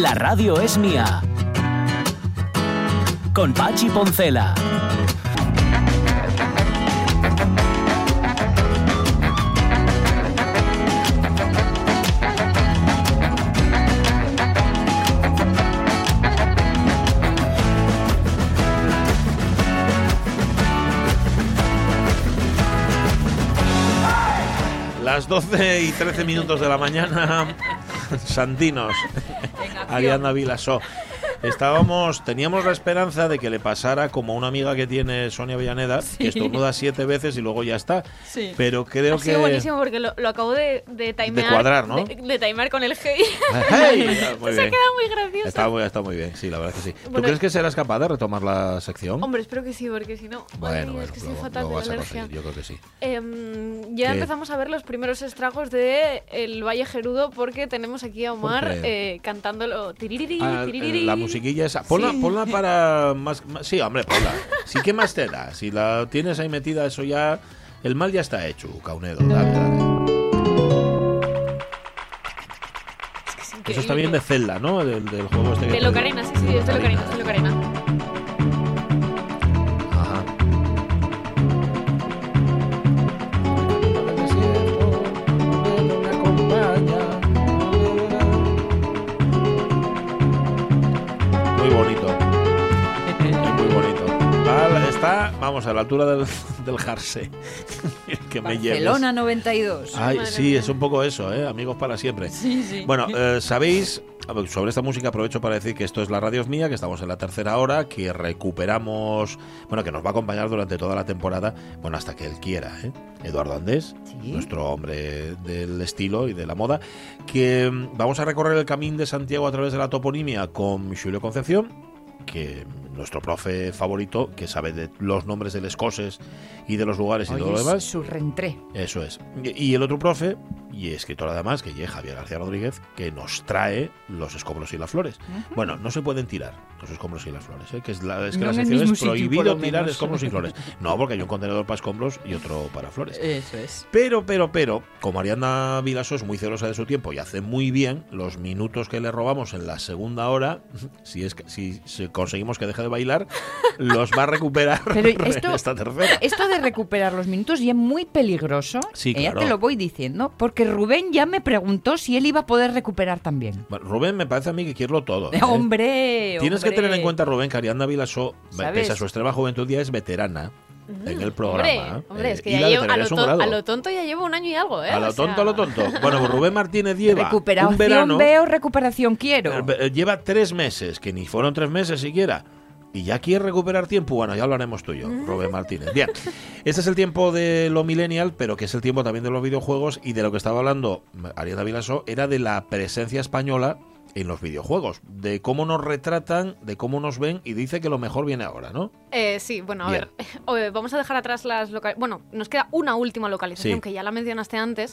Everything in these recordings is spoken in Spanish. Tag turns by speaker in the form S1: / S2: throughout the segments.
S1: La radio es mía. Con Pachi Poncela.
S2: Las 12 y 13 minutos de la mañana, Santinos, Ariana Vilasó. Estábamos, teníamos la esperanza de que le pasara como una amiga que tiene Sonia Villaneda, que estornuda siete veces y luego ya está.
S3: Sí.
S2: Pero creo
S3: ha
S2: que.
S3: sido buenísimo porque lo, lo acabo de, de timear.
S2: cuadrar, ¿no?
S3: De, de timear con el hey.
S2: ¡Hey! Muy
S3: Se ha
S2: bien.
S3: quedado muy gracioso.
S2: Está muy, está muy bien, sí, la verdad que sí. ¿Tú crees que serás capaz de retomar la sección?
S3: Hombre, espero que sí, porque si no.
S2: bueno, bueno,
S3: es que estoy fatal
S2: lo
S3: de
S2: vas a
S3: alergia.
S2: conseguir, yo creo que sí.
S3: Em, ya
S2: ¿Qué?
S3: empezamos a ver los primeros estragos de El Valle Gerudo porque tenemos aquí a Omar eh, cantándolo. tiririri,
S2: Ah,
S3: tiririri.
S2: la musiquilla esa. Ponla,
S3: Sí.
S2: ponla para más, más- Sí, hombre, ponla. Sí, ¿qué más te da? Si la tienes ahí metida, eso ya. El mal ya está hecho, Caunedo. Dale, dale. Eso está bien de Zelda, ¿no? Del, del juego este
S3: De Locarena, sí, sí, es de Locarena, es de Locarena.
S2: Vamos, a la altura del, del Jarse. que me lleves.
S4: Barcelona 92.
S2: Ay,
S3: Madre
S2: sí,
S3: mía.
S2: es un poco eso, ¿eh? Amigos para siempre.
S4: Sí, sí.
S2: Bueno, eh, sabéis, sobre esta música aprovecho para decir que esto es la radio es mía, que estamos en la tercera hora, que recuperamos, bueno, que nos va a acompañar durante toda la temporada, bueno, hasta que él quiera, ¿eh? Eduardo Andés,
S4: Sí.
S2: nuestro hombre del estilo y de la moda, que mm, vamos a recorrer el camino de Santiago a través de la toponimia con Julio Concepción, que nuestro profe favorito, que sabe de los nombres de los coses y de los lugares y todo lo demás.
S4: su reentré.
S2: Eso es. Y y el otro profe, y escritor además, que es Javier García Rodríguez, que nos trae los escombros y las flores. Bueno, no se pueden tirar los escombros y las flores, ¿eh? que es la, es que
S4: No
S2: la sección es prohibido tirar escombros y flores. No, porque hay un contenedor para escombros y otro para flores.
S4: Eso es.
S2: Pero, pero, pero, como Ariana Vilaso es muy celosa de su tiempo y hace muy bien los minutos que le robamos en la segunda hora, si es que, si, si conseguimos que deje de bailar, los va a recuperar
S4: Pero
S2: en
S4: esto-
S2: esta tercera.
S4: Esto de recuperar los minutos ya es muy peligroso.
S2: Sí,
S4: eh, Ya
S2: claro.
S4: te lo voy diciendo. Porque Rubén ya me preguntó si él iba a poder recuperar también.
S2: Bueno, Rubén me parece a mí que quiere todo. ¿eh?
S4: Hombre,
S2: Tienes que tener en cuenta, Rubén, que Ariadna Vilasó,
S4: ¿Sabes?
S2: pese a su extrema juventud, ya es veterana en el programa.
S3: Hombre, hombre, es que
S2: y
S3: ya
S2: la
S3: llevo, a, lo
S2: es un
S3: ton-
S2: grado.
S3: a lo tonto ya llevo un año y algo, ¿eh?
S2: A lo
S3: O sea,
S2: tonto, a lo tonto. Bueno, pues Rubén Martínez lleva un
S4: Recuperación
S2: verano.
S4: veo, recuperación quiero.
S2: eh, Lleva tres meses, que ni fueron tres meses siquiera. Y ya quiere recuperar tiempo. Bueno, ya hablaremos tú y Rubén Martínez. Bien, este es el tiempo de lo millennial, pero que es el tiempo también de los videojuegos. Y de lo que estaba hablando Ariana Vilasó era de la presencia española en los videojuegos. De cómo nos retratan, de cómo nos ven. Y dice que lo mejor viene ahora, ¿no?
S3: Eh, sí, bueno, a
S2: Bien.
S3: ver, eh, vamos a dejar atrás las localizaciones. Bueno, nos queda una última localización
S2: Sí.
S3: que ya la mencionaste antes,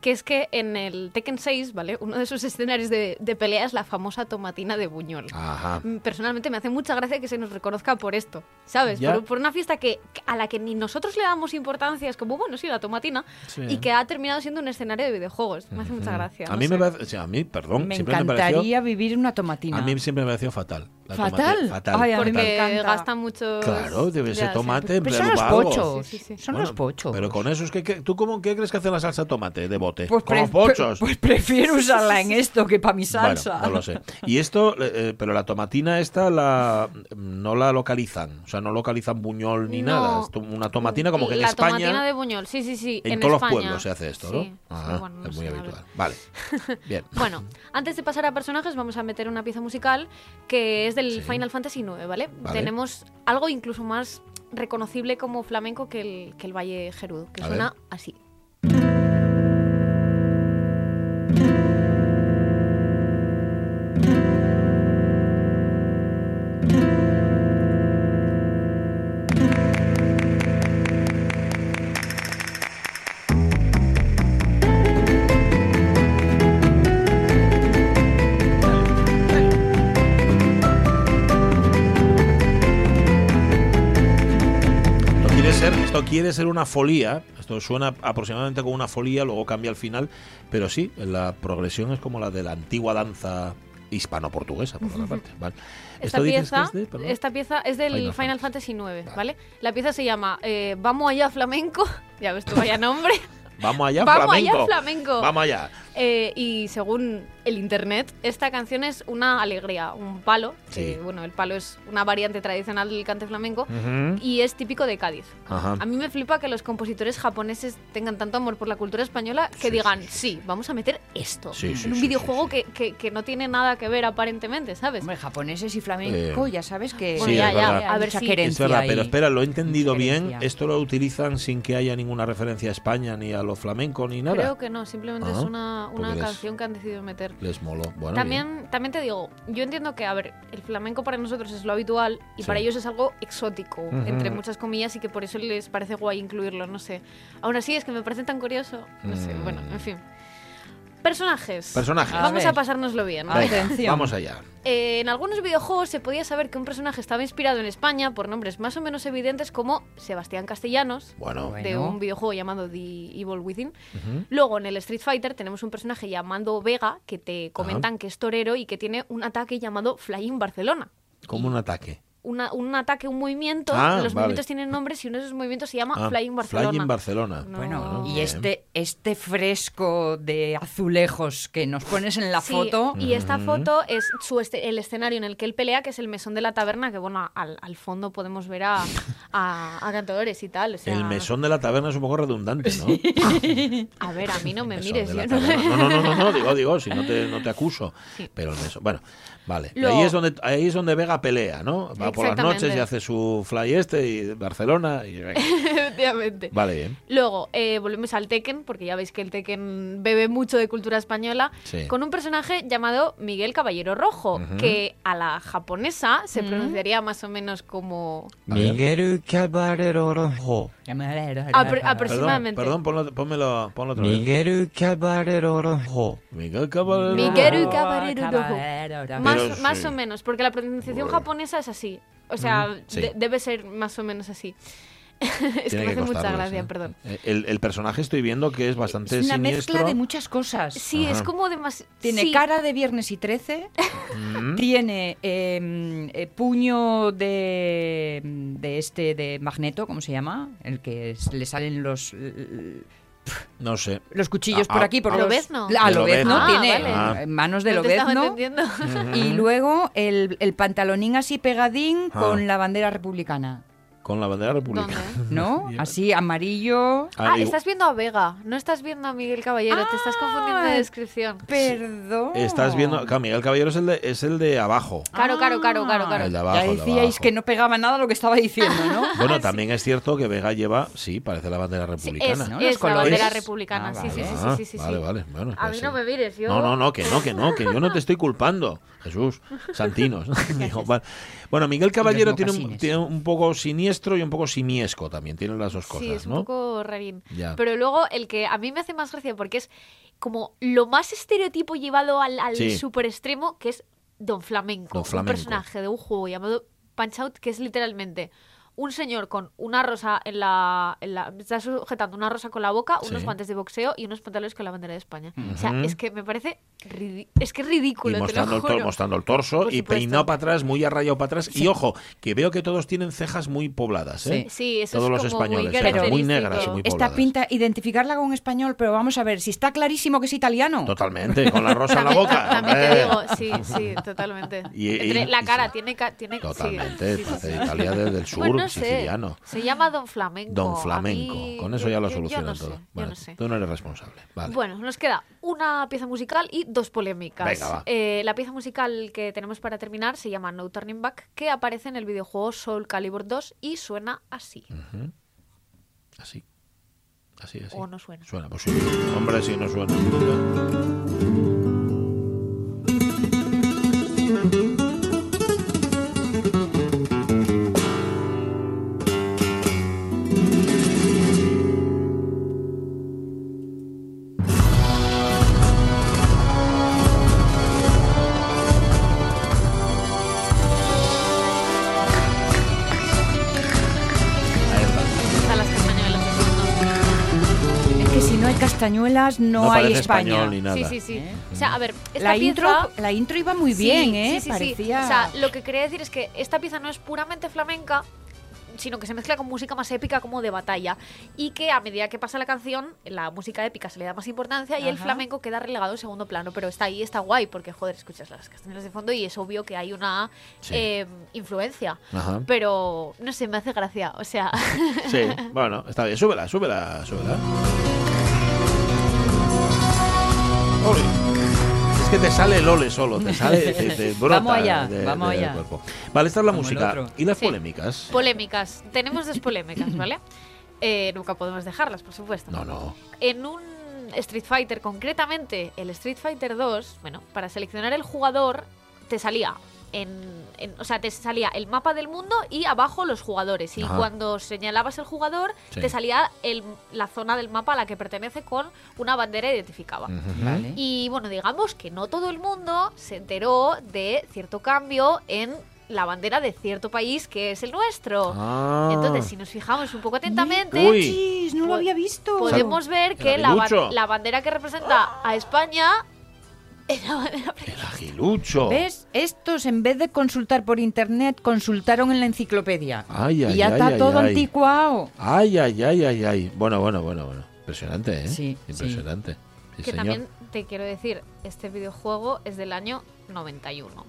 S3: que es que en el Tekken 6, ¿vale? Uno de sus escenarios de, de pelea es la famosa tomatina de Buñol.
S2: Ajá.
S3: Mm, Personalmente me hace mucha gracia que se nos reconozca por esto, ¿sabes? Por, por una fiesta que a la que ni nosotros le damos importancia, es como, bueno, sí, la tomatina,
S2: Sí.
S3: y que ha terminado siendo un escenario de videojuegos. Me hace mucha gracia.
S2: A
S3: no
S2: mí me parece, o sea, a mí, perdón,
S4: me
S2: siempre me
S4: vivir una tomatina.
S2: a mí siempre me pareció fatal. La
S4: ¿Fatal? Ay,
S3: Porque gasta mucho.
S2: Claro, debe ser tomate,
S4: Pero son los pochos.
S3: Sí, sí, sí.
S4: Son
S2: Bueno,
S4: los pochos.
S2: Pero con eso es que, que- ¿tú cómo qué crees que hace la salsa de tomate de bote?
S4: Pues,
S2: Como
S4: pre-
S2: pochos.
S4: pues prefiero usarla en esto que para mi salsa.
S2: Bueno, no lo sé. Y esto, eh, pero la tomatina esta la no la localizan, o sea, no localizan Buñol ni
S3: No.
S2: nada. Es una tomatina como que en
S3: la
S2: España
S3: tomatina de Buñol, sí, sí, sí.
S2: en,
S3: En,
S2: todos los pueblos se hace esto, ¿no? Ajá,
S3: bueno, no
S2: es muy habitual. Vale. Bien.
S3: Bueno, antes de pasar a personajes, vamos a meter una pieza musical que es del
S2: Sí.
S3: Final Fantasy IX, ¿vale?
S2: Vale.
S3: Tenemos algo incluso más reconocible como flamenco que el, que el Valle Gerudo, que
S2: A
S3: suena
S2: ver.
S3: así.
S2: Quiere ser una folía, esto suena aproximadamente como una folía, luego cambia al final, pero sí, la progresión es como la de la antigua danza hispano-portuguesa, por otra parte. ¿vale?
S3: Esta
S2: ¿Esto dices que
S3: pieza,
S2: es de-
S3: esta pieza es del
S2: Final
S3: Final,
S2: Fantasy.
S3: Fantasy IX, ¿vale? La pieza se llama eh, Vamos allá flamenco. Ya ves tú, vaya nombre.
S2: Vamos allá,
S3: Vamos
S2: flamenco.
S3: allá flamenco.
S2: Vamos allá.
S3: Eh, y según el internet, esta canción es una alegría, un palo. que,
S2: Sí.
S3: bueno, el palo es una variante tradicional del cante flamenco
S2: Ujú.
S3: y es típico de Cádiz.
S2: Ajá.
S3: A mí me flipa que los compositores japoneses tengan tanto amor por la cultura española que
S2: Sí,
S3: digan,
S2: sí,
S3: sí, vamos a meter esto
S2: Sí, sí,
S3: en un
S2: sí,
S3: videojuego
S2: sí, sí.
S3: Que, que- que no tiene nada que ver aparentemente, ¿sabes?
S4: Hombre, japoneses y flamenco,
S2: Eh,
S4: ya sabes que
S3: Bueno,
S2: Sí,
S3: ya,
S2: es
S3: ya,
S2: verdad.
S3: a ver si-
S2: Es verdad, pero espera, lo he entendido bien. Esto lo utilizan sin que haya ninguna referencia a España, ni a lo flamenco, ni nada.
S3: Creo que no, simplemente es
S2: Ah,
S3: una, una canción que han decidido meter.
S2: Les moló. Bueno, bien.
S3: También, también te digo, yo entiendo que, a ver, el flamenco para nosotros es lo habitual y
S2: Sí.
S3: para ellos es algo exótico, entre muchas comillas, y que por eso les parece guay incluirlo, no sé. Aún así, es que me parece tan curioso. No sé,
S2: Mm.
S3: bueno, en fin. Personajes.
S2: Personajes.
S4: A
S3: Vamos
S4: ver.
S3: a pasárnoslo bien.
S4: Atención.
S2: vamos allá.
S3: Eh, en algunos videojuegos se podía saber que un personaje estaba inspirado en España por nombres más o menos evidentes como Sebastián Castellanos,
S2: Bueno,
S4: Bueno.
S3: de un videojuego llamado The Evil Within.
S2: Ujú.
S3: Luego en el Street Fighter tenemos un personaje llamado Vega que te comentan que es torero y que tiene un ataque llamado Flying Barcelona.
S2: como un ataque.
S3: Una- un ataque, un movimiento,
S2: Ah,
S3: los
S2: vale.
S3: movimientos tienen nombres y uno de esos movimientos se llama
S2: Ah,
S3: Flying Barcelona.
S2: Flying Barcelona.
S3: No.
S4: Bueno, y
S2: bien.
S4: este, este fresco de azulejos que nos pones en la
S3: Sí,
S4: foto.
S3: Y esta foto es su este- el escenario en el que él pelea, que es el mesón de la taberna, que bueno, al, al fondo podemos ver a, a, a cantadores y tal. o sea-
S2: El mesón de la taberna es un poco redundante, ¿no?
S3: A ver, a mí no me mires. yo no-.
S2: No, no, no, digo, digo, si no te, no te acuso.
S3: Sí.
S2: Pero el mesón. Bueno, vale. Y
S3: Luego-
S2: ahí, es donde, ahí es donde Vega pelea, ¿no? Va por las noches y hace su fly este y Barcelona. Y.
S3: Efectivamente.
S2: Vale, bien.
S3: Luego, eh, volvemos al Tekken, porque ya veis que el Tekken bebe mucho de cultura española,
S2: Sí.
S3: con un personaje llamado Miguel Caballero Rojo, que a la japonesa se pronunciaría más o menos como...
S5: Miguel Caballero Rojo.
S3: Apro- aproximadamente.
S2: perdón, ponlo, pónmelo, ponlo otra vez.
S5: Miguel Caballero Rojo.
S2: Miguel Caballero.
S3: Miguel Caballero Rojo. Más, más o menos, porque la pronunciación japonesa es así. O sea,
S2: sí.
S3: de- debe ser más o menos así. es que me hace mucha gracia,
S2: ¿eh?
S3: perdón.
S2: Eh, El, el personaje estoy viendo que es bastante
S4: Es una
S2: siniestro.
S4: mezcla de muchas cosas.
S3: Sí,
S2: Ajá.
S3: es como demasiado...
S4: Tiene cara de Viernes y 13,
S2: Mm.
S4: tiene eh, eh, puño de, de este de Magneto, ¿cómo se llama? El que es- le salen los
S2: No sé.
S4: los cuchillos
S2: Ah,
S4: por
S2: ah,
S4: aquí. Por
S3: ¿A
S4: los,
S3: Lobezno?
S4: A
S2: De
S4: Lobezno,
S2: Lobezno.
S4: tiene
S3: Ah,
S2: vale.
S4: eh, manos de
S3: No
S4: Lobezno. Y luego el, el pantalonín así pegadín
S2: Ah.
S4: con la bandera republicana.
S2: Con la bandera republicana.
S3: ¿Dónde?
S4: ¿No? Así, amarillo.
S3: Ah,
S2: digo,
S3: estás viendo a Vega, no estás viendo a Miguel Caballero, te estás confundiendo de
S4: Ah,
S3: descripción.
S4: Perdón.
S2: Estás viendo. Claro, Miguel Caballero es el de, es el de abajo.
S3: Claro, claro, claro, claro, claro.
S2: El de abajo.
S4: ya
S2: de
S4: decíais
S2: abajo.
S4: que no pegaba nada lo que estaba diciendo, ¿no?
S2: Bueno, también es cierto que Vega lleva, sí, parece la bandera
S3: Sí,
S2: republicana.
S3: es,
S4: ¿no?
S3: es la bandera republicana,
S4: Ah,
S3: sí, sí,
S4: vale.
S3: sí,
S2: Ah,
S3: sí, sí, sí.
S2: Vale, vale. Bueno,
S3: A
S2: pues
S3: mí
S2: sí.
S3: no me mires, yo...
S2: No, no, no, que no, que no, que yo no te estoy culpando. Jesús, Santinos. Bueno, Miguel Caballero tiene un, tiene un poco siniestro y un poco simiesco también. Tiene las dos cosas,
S3: Sí, es un
S2: ¿no?
S3: poco rarín.
S2: Ya.
S3: Pero luego el que a mí me hace más gracia porque es como lo más estereotipo llevado al, al
S2: Sí.
S3: super extremo, que es Don Flamenco,
S2: Don Flamenco.
S3: un personaje de un juego llamado Punch Out, que es literalmente un señor con una rosa en la, en la- está sujetando una rosa con la boca, unos
S2: Sí.
S3: guantes de boxeo y unos pantalones con la bandera de España. O sea, es que me parece es que es
S2: y
S3: ridículo, te
S2: mostrando
S3: lo
S2: el, mostrando el torso y peinado para atrás, muy arrayado para atrás. Y ojo, que veo que todos tienen cejas muy pobladas, ¿eh?
S3: Sí, eso
S2: Todos
S3: es
S2: los
S3: como muy
S2: españoles, cejas muy negras y muy pobladas.
S4: Esta pinta, identificarla con un español, pero vamos a ver, si está clarísimo que es italiano.
S2: Totalmente, con la rosa en la boca.
S3: También te digo, sí, sí, totalmente.
S2: Y- y-
S3: Entre- la
S2: y-
S3: cara tiene, ca- tiene sí,
S2: Totalmente,
S3: sí, sí, sí.
S2: Italia del, del sur,
S3: Bueno, no sé.
S2: siciliano.
S3: Se llama Don Flamenco.
S2: Don Flamenco,
S3: mí-
S2: con eso
S3: yo-
S2: ya lo solucionan
S3: no
S2: todo.
S3: yo
S2: Vale,
S3: no sé.
S2: Tú no eres responsable. Vale.
S3: Bueno, nos queda una pieza musical y dos polémicas.
S2: Venga, va.
S3: Eh, la pieza musical que tenemos para terminar se llama No Turning Back, que aparece en el videojuego Soul Calibur 2 y suena así.
S2: Así. Así, así.
S3: ¿O no suena?
S2: Suena, pues sí. Hombre, sí, no suena.
S4: Castañuelas, no,
S2: No
S4: hay España.
S2: español ni nada.
S3: Sí, sí, sí.
S4: ¿Eh?
S3: O sea, a ver, esta
S4: La
S3: pieza...
S4: intro, la intro iba muy bien, ¿eh?
S3: sí, sí, sí.
S4: Parecía...
S3: O sea, lo que quería decir es que esta pieza no es puramente flamenca, sino que se mezcla con música más épica como de batalla y que a medida que pasa la canción la música épica se le da más importancia y el flamenco queda relegado en segundo plano pero está ahí está guay porque joder escuchas las castañuelas de fondo y es obvio que hay una
S2: Sí.
S3: eh, influencia
S2: Ajá.
S3: pero no sé me hace gracia o sea
S2: Sí, bueno, está bien. Súbela, súbela, súbela. Ole. Es que te sale el ole solo, te sale, te, te brota
S4: Vamos allá,
S2: de-
S4: vamos
S2: del
S4: allá.
S2: cuerpo. Vale, esta es la
S4: Como
S2: música. ¿Y las
S3: Sí.
S2: polémicas?
S3: polémicas tenemos dos polémicas vale Eh, nunca podemos dejarlas por supuesto
S2: No, no.
S3: en un Street Fighter, concretamente el Street Fighter 2, bueno, para seleccionar el jugador te salía en, en- o sea, te salía el mapa del mundo y abajo los jugadores. Y
S2: Ajá.
S3: cuando señalabas el jugador,
S2: Sí.
S3: te salía el- la zona del mapa a la que pertenece con una bandera identificada.
S4: Vale.
S3: Y bueno, digamos que no todo el mundo se enteró de cierto cambio en la bandera de cierto país que es el nuestro.
S2: Ah.
S3: Entonces, si nos fijamos un poco atentamente,
S2: Uy.
S4: Chis, no lo
S3: Po-
S4: había visto.
S3: podemos ver que la bandera que representa a España bandera
S2: El agilucho.
S4: ¿Ves? Estos, en vez de consultar por internet, consultaron en la enciclopedia.
S2: Ay, ay,
S4: y ya
S2: ay,
S4: está
S2: ay,
S4: todo
S2: ay.
S4: anticuado.
S2: Ay, ay, ay, ay, ay. Bueno, bueno, bueno, bueno. Impresionante, ¿eh?
S4: Sí,
S2: Impresionante. Sí,
S3: que
S2: señor.
S3: también te quiero decir, este videojuego es del año 91.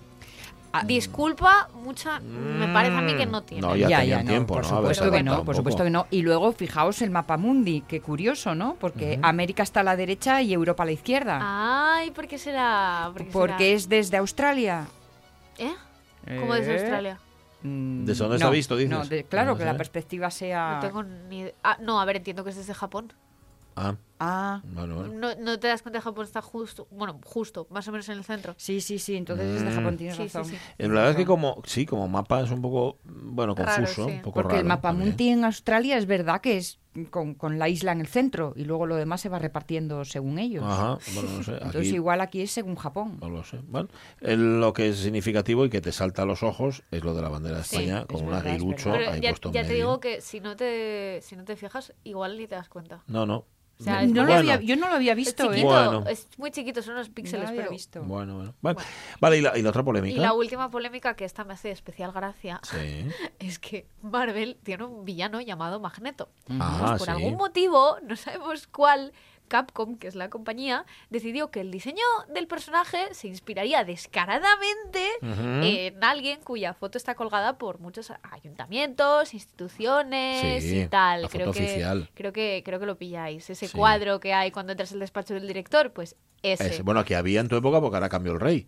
S4: Ah,
S3: Disculpa, mucha me parece a mí que no tiene.
S2: No, ya tenían
S4: no,
S2: tiempo,
S4: por
S2: ¿no? A ver,
S4: supuesto que no,
S2: tampoco.
S4: por supuesto que no. Y luego fijaos el mapa mundi, qué curioso, ¿no? Porque América está a la derecha y Europa a la izquierda.
S3: Ay, ¿por qué será? ¿Por qué
S4: porque
S3: será?
S4: es desde Australia.
S3: ¿Eh? ¿Cómo desde
S4: Eh,
S3: Australia?
S4: Mm,
S2: ¿Desde dónde
S4: no,
S2: está visto, dices?
S4: No, de- claro,
S2: No
S4: que
S2: sé.
S4: la perspectiva sea...
S3: No tengo ni idea. Ah, no, a ver, entiendo que es desde Japón.
S2: Ah,
S4: Ah,
S2: bueno, bueno.
S3: No, no te das cuenta que Japón está justo, bueno, justo, más o menos en el centro.
S4: sí, sí, sí, entonces desde
S2: Mm.
S4: Japón tienes
S3: Sí, sí,
S4: razón.
S3: sí.
S2: La verdad es que como, sí, como mapa es un poco, bueno,
S3: Raro,
S2: confuso,
S3: sí.
S2: un poco
S4: Porque el
S2: raro
S4: mapa mundi en Australia es verdad que es con, con la isla en el centro y luego lo demás se va repartiendo según ellos.
S2: Ajá, bueno, no sé.
S4: Entonces igual aquí es según Japón.
S2: no lo sé. Bueno, el- lo que es significativo y que te salta a los ojos es lo de la bandera de
S3: Sí,
S2: España
S4: es
S2: con un
S4: es
S2: aguilucho.
S3: Pero
S2: ahí
S3: ya, ya te digo que si no te, si no te fijas, igual ni te das cuenta.
S2: No, no.
S3: O sea,
S2: No,
S3: es
S4: No lo
S2: bueno,
S4: había- yo no lo había
S3: Es
S4: visto, ¿eh?
S3: chiquito,
S2: Bueno.
S3: es muy chiquito, son unos
S4: No
S3: píxeles,
S4: había
S3: pero...
S4: visto.
S2: Bueno, bueno. Vale, ¿y la, y la otra
S3: Y
S2: polémica?
S3: la última polémica, que esta me hace especial gracia,
S2: Sí.
S3: es que Marvel tiene un villano llamado Magneto.
S2: Ah,
S3: Pues por
S2: sí.
S3: algún motivo, no sabemos cuál, Capcom, que es la compañía, decidió que el diseño del personaje se inspiraría descaradamente en alguien cuya foto está colgada por muchos ayuntamientos, instituciones
S2: Sí,
S3: y tal.
S2: la
S3: creo
S2: foto
S3: que,
S2: oficial.
S3: Creo que creo que lo pilláis. Ese
S2: Sí.
S3: cuadro que hay cuando entras al despacho del director, pues ese.
S2: Ese. Bueno, que había en tu época porque ahora cambió el rey.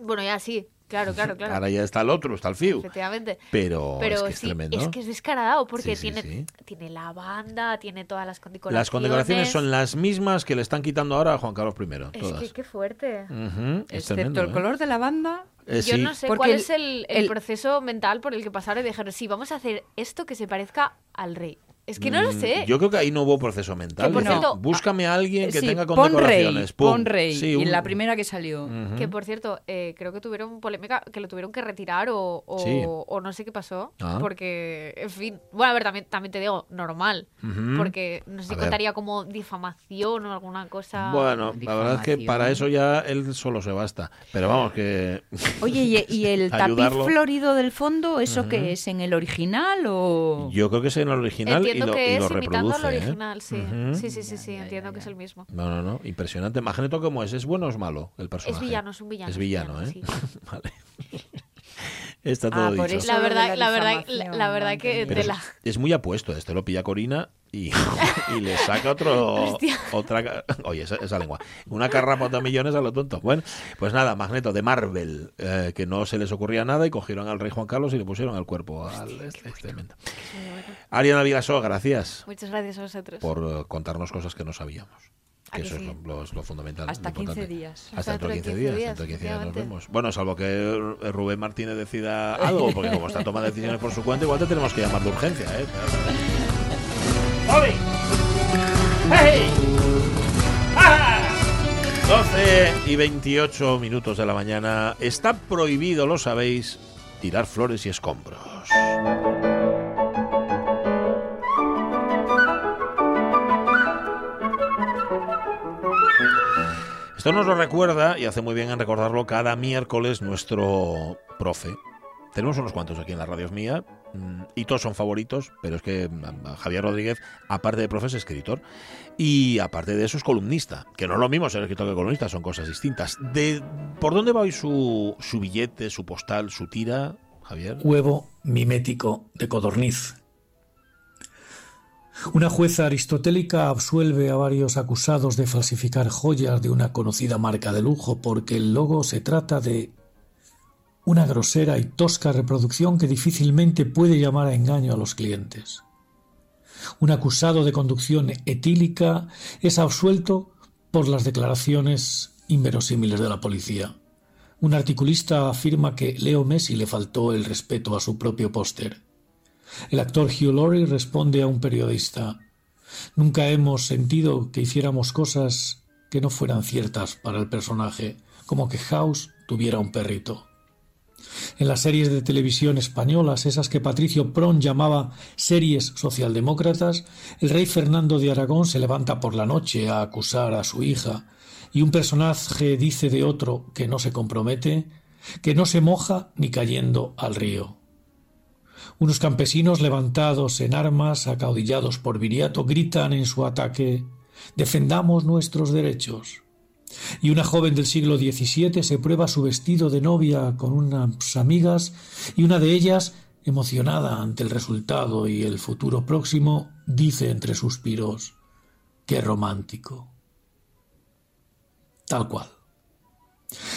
S3: Bueno, ya sí, claro, claro, claro.
S2: Ahora ya está el otro, está el FIU.
S3: Efectivamente.
S2: Pero,
S3: Pero
S2: es que es
S3: sí,
S2: tremendo.
S3: es que es descaradado porque
S2: Sí, sí,
S3: tiene,
S2: sí.
S3: tiene la banda, tiene todas las condecoraciones.
S2: Las condecoraciones son las mismas que le están quitando ahora a Juan Carlos I.
S3: Es
S2: Todas.
S3: que qué fuerte.
S2: Ujú, es
S4: Excepto
S2: tremendo,
S4: el
S2: ¿eh?
S4: color de la banda.
S2: Eh,
S3: Yo
S2: sí.
S3: no sé
S4: Porque
S3: cuál
S4: el-
S3: es el, el
S4: el-
S3: proceso mental por el que pasaron y dijeron, sí, vamos a hacer esto que se parezca al rey. Es que no lo
S2: Mm,
S3: sé.
S2: Yo creo que ahí no hubo proceso mental.
S3: Que, por cierto,
S2: Búscame a alguien que
S4: Sí,
S2: tenga
S4: pon rey,
S2: condecoraciones.
S4: Pon rey.
S2: Sí,
S4: y la primera que salió.
S3: Que por cierto, eh, creo que tuvieron polémica, que lo tuvieron que retirar o, o,
S2: Sí.
S3: o no sé qué pasó.
S2: Ah.
S3: Porque, en fin, bueno, a ver, también, también te digo, normal. Porque no sé si
S2: A ver.
S3: contaría como difamación o alguna cosa.
S2: Bueno, la verdad es que para eso ya él solo se basta. Pero vamos, que.
S4: Oye, ¿y, y el tapiz
S2: Ayudarlo.
S4: florido del fondo, eso qué es? ¿En el original o...?
S2: Yo creo que es en el original y
S3: Entiendo
S2: lo,
S3: que
S2: y
S3: es
S2: lo
S3: imitando
S2: reproduce.
S3: al
S2: ¿eh?
S3: original, sí.
S2: Ujú.
S3: Sí, sí, sí, sí, entiendo que es el mismo.
S2: No, no, no. Impresionante. Magneto, ¿cómo es? ¿Es bueno o es malo el personaje?
S3: villano, es un villano,
S2: Es
S3: es
S2: villano,
S3: villano,
S2: ¿eh?
S3: sí.
S2: vale. Está todo
S4: Ah, por
S2: dicho.
S4: eso.
S3: La verdad,
S4: la
S3: la verdad, la, verdad que de
S2: es,
S3: la...
S2: es muy apuesto. Este lo pilla Corina y, y le saca otro
S3: Hostia.
S2: otra oye esa, esa lengua una carrapata millones a lo tonto bueno pues nada Magneto de Marvel eh, que no se les ocurría nada y cogieron al rey Juan Carlos y le pusieron al cuerpo al este, tremendo Ariana Vilasó gracias
S3: Muchas gracias a vosotros.
S2: por eh, contarnos cosas que no sabíamos
S3: ¿A
S2: que
S3: que
S2: eso
S3: sí?
S2: es lo, lo- es lo fundamental
S4: Hasta
S2: lo importante.
S4: 15 días.
S2: hasta dentro de 15
S3: 15
S2: días,
S3: días,
S2: dentro de 15 días nos vemos bueno salvo que eh, Rubén Martínez decida algo porque como está tomando decisiones por su cuenta igual te tenemos que llamar de urgencia ¿eh? ¡Hey! ¡Ah! 12 y 28 minutos de la mañana. Está prohibido, lo sabéis, tirar flores y escombros. Esto nos lo recuerda, y hace muy bien en recordarlo, cada miércoles nuestro profe. Tenemos unos cuantos aquí en la radios mía, mm, y todos son favoritos, pero es que mm, Javier Rodríguez, aparte de profe, es escritor. Y aparte de eso es columnista, que no es lo mismo ser escritor que columnista, son cosas distintas. De, ¿Por dónde va hoy su, su billete, su postal, su tira, Javier?
S6: Huevo mimético de codorniz. Una jueza aristotélica absuelve a varios acusados de falsificar joyas de una conocida marca de lujo porque el logo se trata de una grosera y tosca reproducción que difícilmente puede llamar a engaño a los clientes. Un acusado de conducción etílica es absuelto por las declaraciones inverosímiles de la policía. Un articulista afirma que Leo Messi le faltó el respeto a su propio póster. El actor Hugh Laurie responde a un periodista Nunca hemos sentido que hiciéramos cosas que no fueran ciertas para el personaje, como que House tuviera un perrito. En las series de televisión españolas, esas que Patricio Pron llamaba series socialdemócratas, el rey Fernando de Aragón se levanta por la noche a acusar a su hija, y un personaje dice de otro que no se compromete, que no se moja ni cayendo al río. Unos campesinos levantados en armas, acaudillados por Viriato, gritan en su ataque Defendamos nuestros derechos. Y una joven del siglo XVII se prueba su vestido de novia con unas amigas y una de ellas, emocionada ante el resultado y el futuro próximo, dice entre suspiros Qué romántico. Tal cual.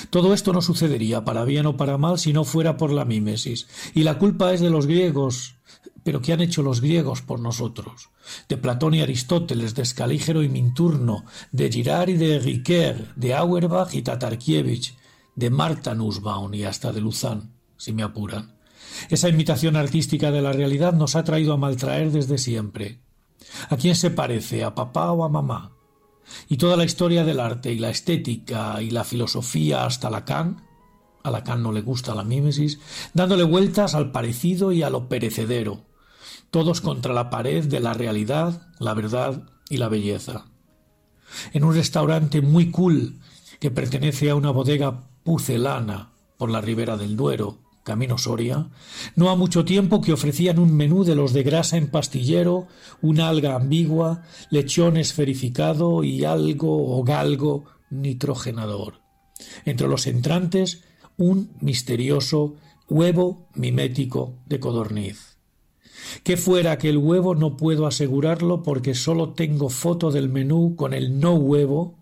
S6: Todo esto no sucedería para bien o para mal si no fuera por la mímesis, y la culpa es de los griegos. Pero ¿qué han hecho los griegos por nosotros? De Platón y Aristóteles, de Escalígero y Minturno, de Girard y de Riquer, de Auerbach y Tatarkiewicz, de Marta Nussbaum y hasta de Luzán, si me apuran. Esa imitación artística de la realidad nos ha traído a maltraer desde siempre. ¿A quién se parece? ¿A papá o a mamá? Y toda la historia del arte y la estética y la filosofía hasta Lacan, a Lacan no le gusta la mímesis, dándole vueltas al parecido y a lo perecedero, todos contra la pared de la realidad, la verdad y la belleza. En un restaurante muy cool que pertenece a una bodega pucelana por la ribera del Duero, camino Soria, no ha mucho tiempo que ofrecían un menú de los de grasa en pastillero, una alga ambigua, lechón esferificado y algo o galgo nitrogenador. Entre los entrantes, un misterioso huevo mimético de codorniz. Que fuera que el huevo no puedo asegurarlo porque solo tengo foto del menú con el no huevo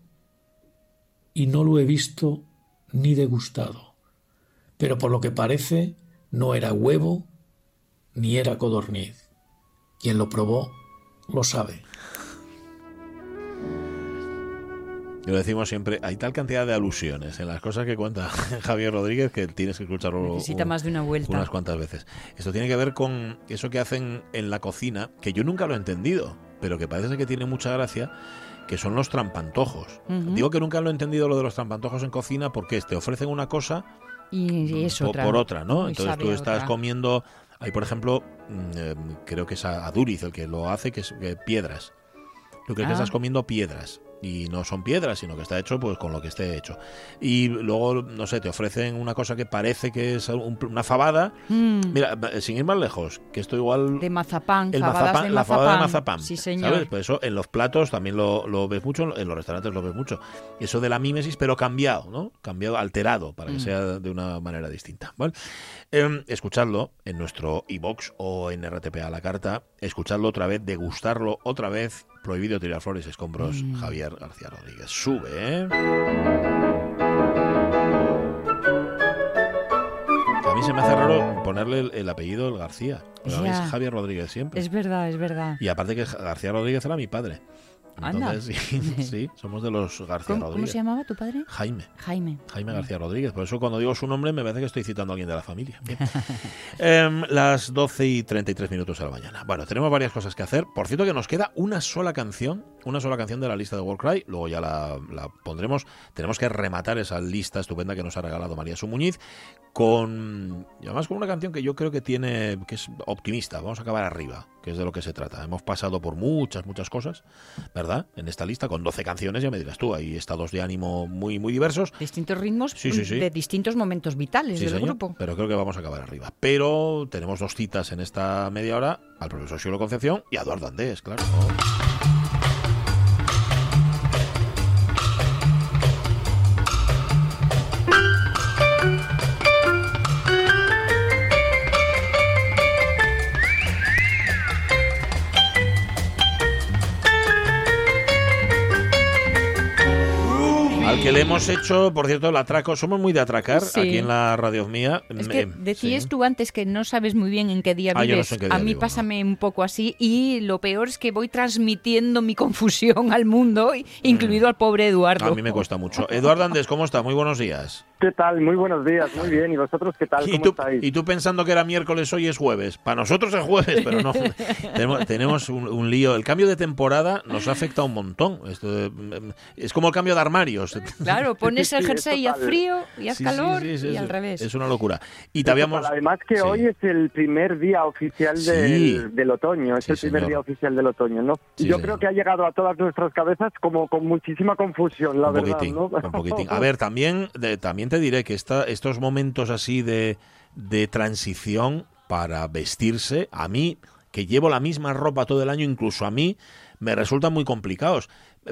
S6: y no lo he visto ni degustado pero por lo que parece no era huevo ni era codorniz. Quien lo probó lo sabe.
S2: Lo decimos siempre, hay tal cantidad de alusiones en las cosas que cuenta Javier Rodríguez que tienes que escucharlo
S4: Necesita
S2: un-
S4: más de una vuelta.
S2: unas cuantas veces. Esto tiene que ver con eso que hacen en la cocina, que yo nunca lo he entendido, pero que parece que tiene mucha gracia, que son los trampantojos. Digo que nunca lo he entendido lo de los trampantojos en cocina porque te ofrecen una cosa
S4: Y, es otra.
S2: por otra, ¿no? Entonces tú estás
S4: otra.
S2: comiendo, hay por ejemplo, mm, eh, creo que es a- Aduriz el que lo hace, que es piedras. Tú crees que
S4: Ah.
S2: estás comiendo piedras y no son piedras, sino que está hecho pues con lo que esté hecho. Y luego, no sé, te ofrecen una cosa que parece que es un- una fabada.
S4: Mm,
S2: Mira, eh, sin ir más lejos, que esto igual
S4: de mazapán,
S2: el mazapán,
S4: de
S2: la
S4: mazapán.
S2: fabada de mazapán.
S4: Sí, señor.
S2: ¿Sabes? Pues eso en los platos también lo, lo ves mucho, en los restaurantes lo ves mucho. Eso de la mímesis, pero cambiado, ¿no? Cambiado, alterado, para que
S4: Mm.
S2: sea de una manera distinta. ¿vale? Em, escuchadlo en nuestro iBox o en RTP a la carta. Escuchadlo otra vez, degustarlo otra vez. Prohibido tirar flores y escombros.
S4: Mm.
S2: Javier García Rodríguez. Sube, ¿eh? A mí se me hace raro ponerle el, el apellido el García. Pero es Javier Rodríguez siempre.
S4: Es verdad, es verdad.
S2: Y aparte que García Rodríguez era mi padre.
S4: Anda.
S2: Entonces, sí, sí, somos de los García
S4: ¿Cómo, cómo
S2: Rodríguez.
S4: se llamaba tu padre?
S2: Jaime.
S4: Jaime.
S2: Jaime García Rodríguez. Por eso cuando digo su nombre me parece que estoy citando a alguien de la familia. Bien. Em, las 12 y 33 minutos de la mañana. Bueno, tenemos varias cosas que hacer. Por cierto que nos queda una sola canción una sola canción de la lista de Warcry, luego ya la, la pondremos. Tenemos que rematar esa lista estupenda que nos ha regalado María Sumuñiz con además con una canción que yo creo que tiene que es optimista. Vamos a acabar arriba, que es de lo que se trata. Hemos pasado por muchas muchas cosas, ¿verdad? En esta lista con 12 canciones, ya me dirás tú, hay estados de ánimo muy muy diversos.
S4: Distintos ritmos
S2: Sí, sí, sí.
S4: de distintos momentos vitales del
S2: señor,
S4: grupo.
S2: pero creo que vamos a acabar arriba. Pero tenemos dos citas en esta media hora al profesor Xulo Concepción y a Eduardo Andés, claro. Hemos hecho, por cierto, el atraco. Somos muy de atracar
S4: Sí.
S2: aquí en la radio mía.
S4: Es que
S2: Me-
S4: decías
S2: sí.
S4: tú antes que no sabes muy bien en qué día
S2: Ah, yo no
S4: vives.
S2: sé en qué día
S4: a mí
S2: vivo,
S4: pásame un poco así y lo peor es que voy transmitiendo mi confusión al mundo, i- incluido al pobre Eduardo.
S2: Mm. A mí me cuesta mucho. Eduardo Andés, ¿cómo está? Muy buenos días.
S7: ¿Qué tal? Muy buenos días, muy bien. ¿Y vosotros qué tal?
S2: Y
S7: ¿Cómo
S2: tú,
S7: estáis?
S2: y tú pensando que era miércoles, hoy es jueves. Para nosotros es jueves, pero no. tenemos tenemos un, un lío. El cambio de temporada nos ha afectado un montón. Esto de- es como el cambio de armarios.
S4: Claro, pones el
S7: sí,
S4: jersey y haz frío y haz
S2: Sí, sí,
S4: calor
S2: sí, sí,
S4: y
S2: es-
S4: al revés.
S2: Es una locura. Y te habíamos.
S7: Además que
S2: Sí.
S7: hoy es el primer día oficial
S2: Sí.
S7: del, del otoño, es
S2: Sí,
S7: el primer
S2: señor.
S7: día oficial del otoño, ¿no?
S2: Sí,
S7: Yo
S2: señor.
S7: creo que ha llegado a todas nuestras cabezas como con muchísima confusión, la
S2: un
S7: verdad,
S2: poquitín,
S7: ¿no?
S2: un poquitín. A ver, también, de- también te diré que esta, estos momentos así de, de transición para vestirse, a mí, que llevo la misma ropa todo el año, incluso a mí, me resultan muy complicados.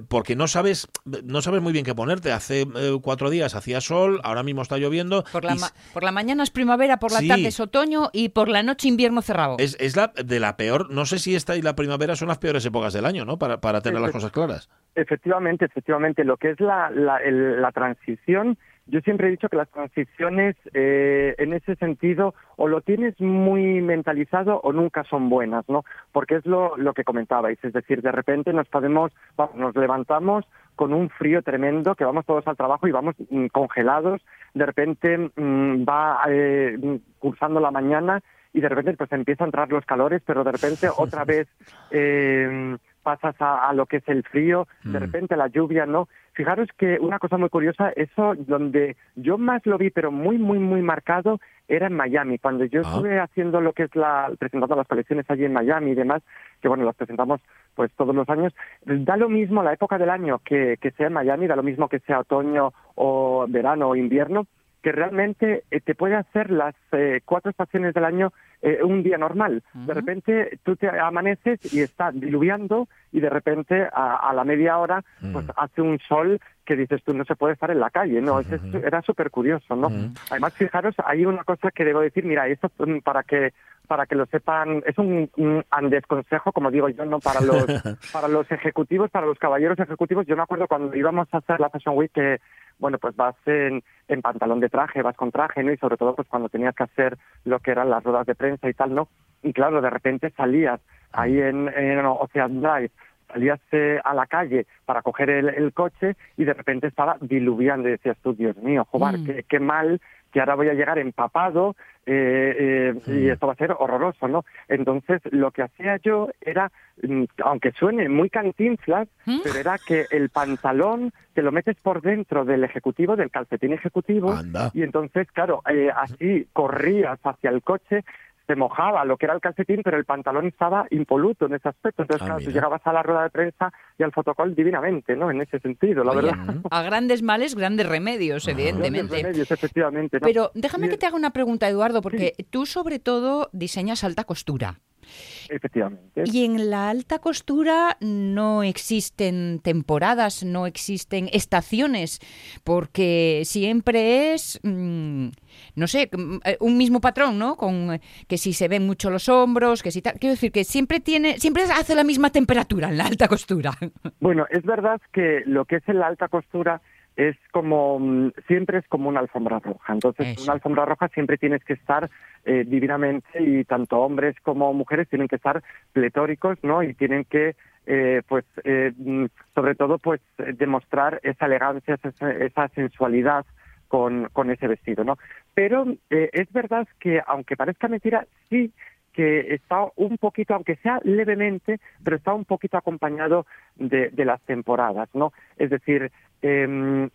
S2: Porque no sabes, no sabes muy bien qué ponerte. Hace eh, cuatro días hacía sol, ahora mismo está lloviendo.
S4: Por la,
S2: y
S4: ma- por la mañana es primavera, por la
S2: Sí.
S4: tarde es otoño y por la noche invierno cerrado.
S2: es, es la de la peor. No sé si esta y la primavera son las peores épocas del año, ¿no? Para, para tener las cosas claras.
S7: Efectivamente, efectivamente. Lo que es la, la, el- la transición, yo siempre he dicho que las transiciones, eh, en ese sentido, o lo tienes muy mentalizado o nunca son buenas, ¿no? Porque es lo, lo que comentabais, es decir, de repente nos podemos, vamos, nos levantamos con un frío tremendo, que vamos todos al trabajo y vamos mm, congelados, de repente mm, va eh, cursando la mañana y de repente pues empiezan a entrar los calores, pero de repente otra vez eh, pasas a, a lo que es el frío, de
S2: Mm.
S7: repente la lluvia, ¿no? Fijaros que una cosa muy curiosa, eso donde yo más lo vi, pero muy, muy, muy marcado, era en Miami. Cuando yo
S2: Ah.
S7: estuve haciendo lo que es la, presentando las colecciones allí en Miami y demás, que bueno, las presentamos pues todos los años, da lo mismo la época del año que, que sea en Miami, da lo mismo que sea otoño o verano o invierno, que realmente eh, te puede hacer las eh, cuatro estaciones del año eh, un día normal. De repente tú te amaneces y está diluviando y de repente a, a la media hora pues
S2: Mm.
S7: hace un sol que dices tú no se puede estar en la calle, ¿no? Es- era súper curioso, ¿no? Además, fijaros, hay una cosa que debo decir, mira, esto mm, para que para que lo sepan, es un, un desconsejo, como digo yo, no para los para los ejecutivos, para los caballeros ejecutivos. Yo me acuerdo cuando íbamos a hacer la Fashion Week que bueno, pues vas en, en pantalón de traje, vas con traje, ¿no? Y sobre todo, pues cuando tenías que hacer lo que eran las ruedas de prensa y tal, ¿no? Y claro, de repente salías ahí en, en Ocean Drive, salías eh, a la calle para coger el, el coche y de repente estaba diluviando y decías tú, Dios mío, joder,
S4: Mm.
S7: qué, qué mal que ahora voy a llegar empapado eh, eh, y esto va a ser horroroso, ¿no? Entonces, lo que hacía yo era, mm, aunque suene muy cantinflas,
S4: ¿Mm?
S7: pero era que el pantalón te lo metes por dentro del ejecutivo, del calcetín ejecutivo,
S2: Anda.
S7: y entonces, claro, eh, así corrías hacia el coche, se mojaba lo que era el calcetín, pero el pantalón estaba impoluto en ese aspecto. Entonces,
S2: Ah,
S7: claro, tú llegabas a la rueda de prensa y al fotocall divinamente, ¿no? En ese sentido, la
S4: Oye,
S7: verdad.
S4: a grandes males, grandes remedios,
S7: Grandes
S4: evidentemente.
S7: remedios, efectivamente. ¿no?
S4: Pero déjame
S7: Y-
S4: que te haga una pregunta, Eduardo, porque tú sobre todo diseñas alta costura.
S7: Efectivamente.
S4: Y en la alta costura no existen temporadas, no existen estaciones, porque siempre es, mm, no sé, mm, un mismo patrón, ¿no? Con eh, que si se ven mucho los hombros, que si tal. Quiero decir que siempre tiene, siempre hace la misma temperatura en la alta costura.
S7: Bueno, es verdad que lo que es en la alta costura es como, mm, siempre es como una alfombra roja. Entonces,
S4: Eso.
S7: una alfombra roja siempre tienes que estar eh, divinamente y tanto hombres como mujeres tienen que estar pletóricos, ¿no? Y tienen que, eh, pues, eh, mm, sobre todo, pues, eh, demostrar esa elegancia, esa, esa sensualidad con, con ese vestido, ¿no? Pero eh, es verdad que, aunque parezca mentira, sí que está un poquito, aunque sea levemente, pero está un poquito acompañado de, de las temporadas, ¿no? Es decir, l-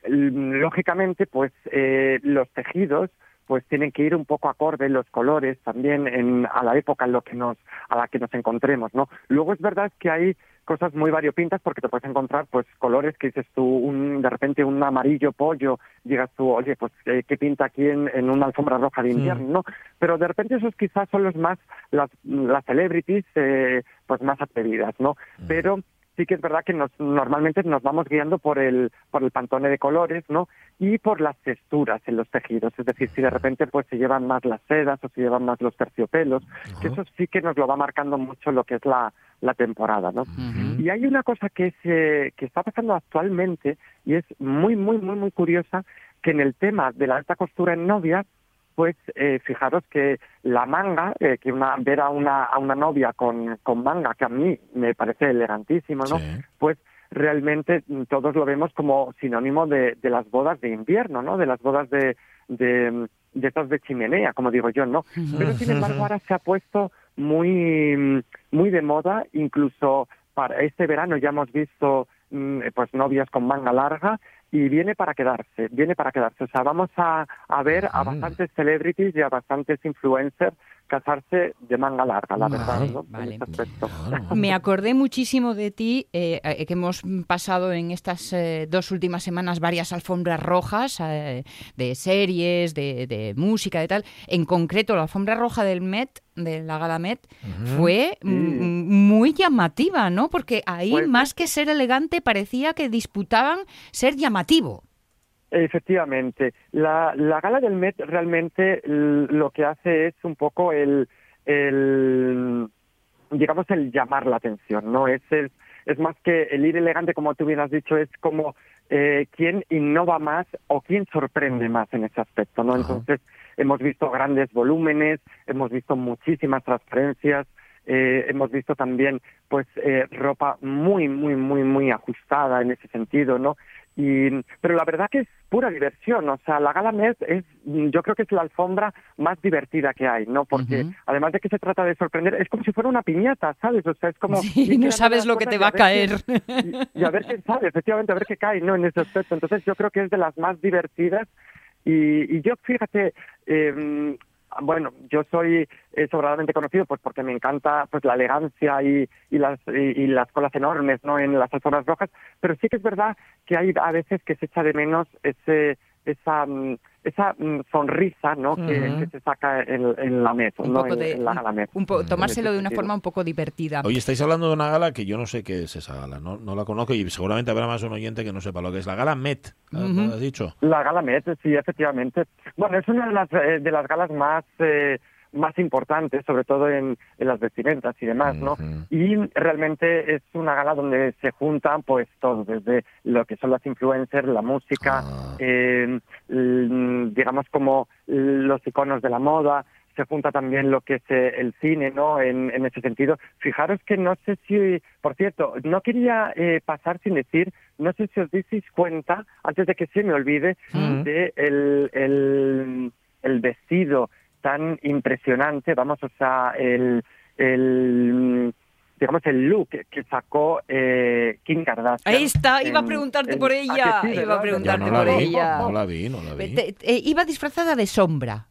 S7: lógicamente, pues eh, los tejidos pues tienen que ir un poco acorde los colores también en, a la época en lo que nos a la que nos encontremos no luego es verdad que hay cosas muy variopintas porque te puedes encontrar pues colores que dices tú un, de repente un amarillo pollo digas tú oye pues eh, qué pinta aquí en, en una alfombra roja de invierno no pero de repente esos quizás son los más las las celebrities eh, pues más atrevidas no pero sí que es verdad que nos, normalmente nos vamos guiando por el, por el pantone de colores, ¿no? Y por las texturas en los tejidos. Es decir, si de repente pues se llevan más las sedas o se llevan más los terciopelos, que eso sí que nos lo va marcando mucho lo que es la, la temporada, ¿no? Y hay una cosa que, es, eh, que está pasando actualmente y es muy, muy, muy, muy curiosa, que en el tema de la alta costura en novia, pues eh, fijaros que la manga, eh, que una, ver a una, a una novia con, con manga, que a mí me parece elegantísimo, ¿no?
S2: Sí.
S7: Pues realmente mm, todos lo vemos como sinónimo de, de las bodas de invierno, ¿no? De las bodas de, de, de estas de chimenea, como digo yo, ¿no? Pero sin embargo ahora se ha puesto muy, mm, muy de moda, incluso para este verano ya hemos visto mm, pues novias con manga larga y viene para quedarse, viene para quedarse. O sea, vamos a, a ver a bastantes celebrities y a bastantes influencers casarse de manga larga, la verdad,
S4: Vale,
S7: ¿no?
S4: vale.
S7: En ese aspecto.
S4: Me acordé muchísimo de ti, eh, eh, que hemos pasado en estas eh, dos últimas semanas varias alfombras rojas eh, de series, de, de música, de tal. En concreto, la alfombra roja del Met, de la gala Met, fue muy llamativa, ¿no? Porque ahí, más que ser elegante, parecía que disputaban ser llamativo.
S7: Efectivamente. La, la gala del Met realmente lo que hace es un poco el, el digamos, el llamar la atención, ¿no? Es, el- es más que el ir elegante, como tú bien has dicho, es como eh, quién innova más o quién sorprende más en ese aspecto, ¿no? Entonces, hemos visto grandes volúmenes, hemos visto muchísimas transparencias, eh, hemos visto también, pues, eh, ropa muy, muy, muy, muy ajustada en ese sentido, ¿no? Y, pero la verdad que es pura diversión, o sea, la Gala Met es, yo creo que es la alfombra más divertida que hay, ¿no? Porque además de que se trata de sorprender, es como si fuera una piñata, ¿sabes? O sea, es como...
S4: Sí,
S7: ir
S4: no sabes lo que te
S7: y
S4: va a caer.
S7: y, y a ver qué sale, efectivamente, a ver qué cae, ¿no? En ese aspecto. Entonces yo creo que es de las más divertidas y, y yo, fíjate, eh, bueno, yo soy eh, sobradamente conocido pues porque me encanta pues la elegancia y, y las y las colas enormes no en las alfombras rojas. Pero sí que es verdad que hay a veces que se echa de menos ese esa mm, esa mm, sonrisa no que, se saca en, en la Met
S4: Un
S7: no
S4: poco
S7: en,
S4: de,
S7: en la gala Met
S4: un po-
S7: En
S4: tomárselo de una forma un poco divertida.
S2: Oye, estáis hablando de una gala que yo no sé qué es esa gala, no, no la conozco y seguramente habrá más un oyente que no sepa lo que es. La gala Met, ¿la-
S4: Ujú.
S2: la has dicho?
S7: La gala Met, sí, efectivamente. Bueno, es una de las, eh, de las galas más, eh, más importantes, sobre todo en, en las vestimentas y demás, ¿no? Y realmente es una gala donde se juntan, pues, todo, desde lo que son las influencers, la música, eh, digamos, como los iconos de la moda, se junta también lo que es eh, el cine, ¿no? En, en ese sentido. Fijaros que no sé si, por cierto, no quería eh, pasar sin decir, no sé si os disteis cuenta, antes de que se me olvide,
S2: Mm.
S7: de el, el, el vestido tan impresionante, vamos, o sea, el, el digamos el look que sacó eh, Kim Kardashian.
S4: Ahí está, iba a
S7: en-
S4: preguntarte
S7: en-
S4: por
S7: ¿a
S4: ella,
S7: que sí,
S4: iba a preguntarte
S2: no
S4: por
S2: vi,
S4: ella.
S2: no la vi, no la vi.
S4: Te- eh, iba disfrazada de sombra.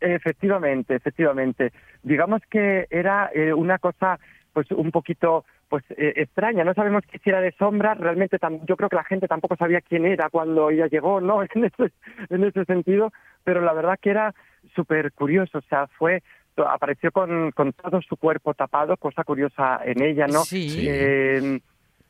S7: Efectivamente, efectivamente. Digamos que era eh, una cosa pues un poquito pues eh, extraña, no sabemos qué era de sombra, realmente tam- yo creo que la gente tampoco sabía quién era cuando ella llegó, ¿no? En ese, en ese sentido, pero la verdad que era súper curioso, o sea, fue apareció con, con todo su cuerpo tapado, cosa curiosa en ella, ¿no?
S4: Sí.
S7: Eh,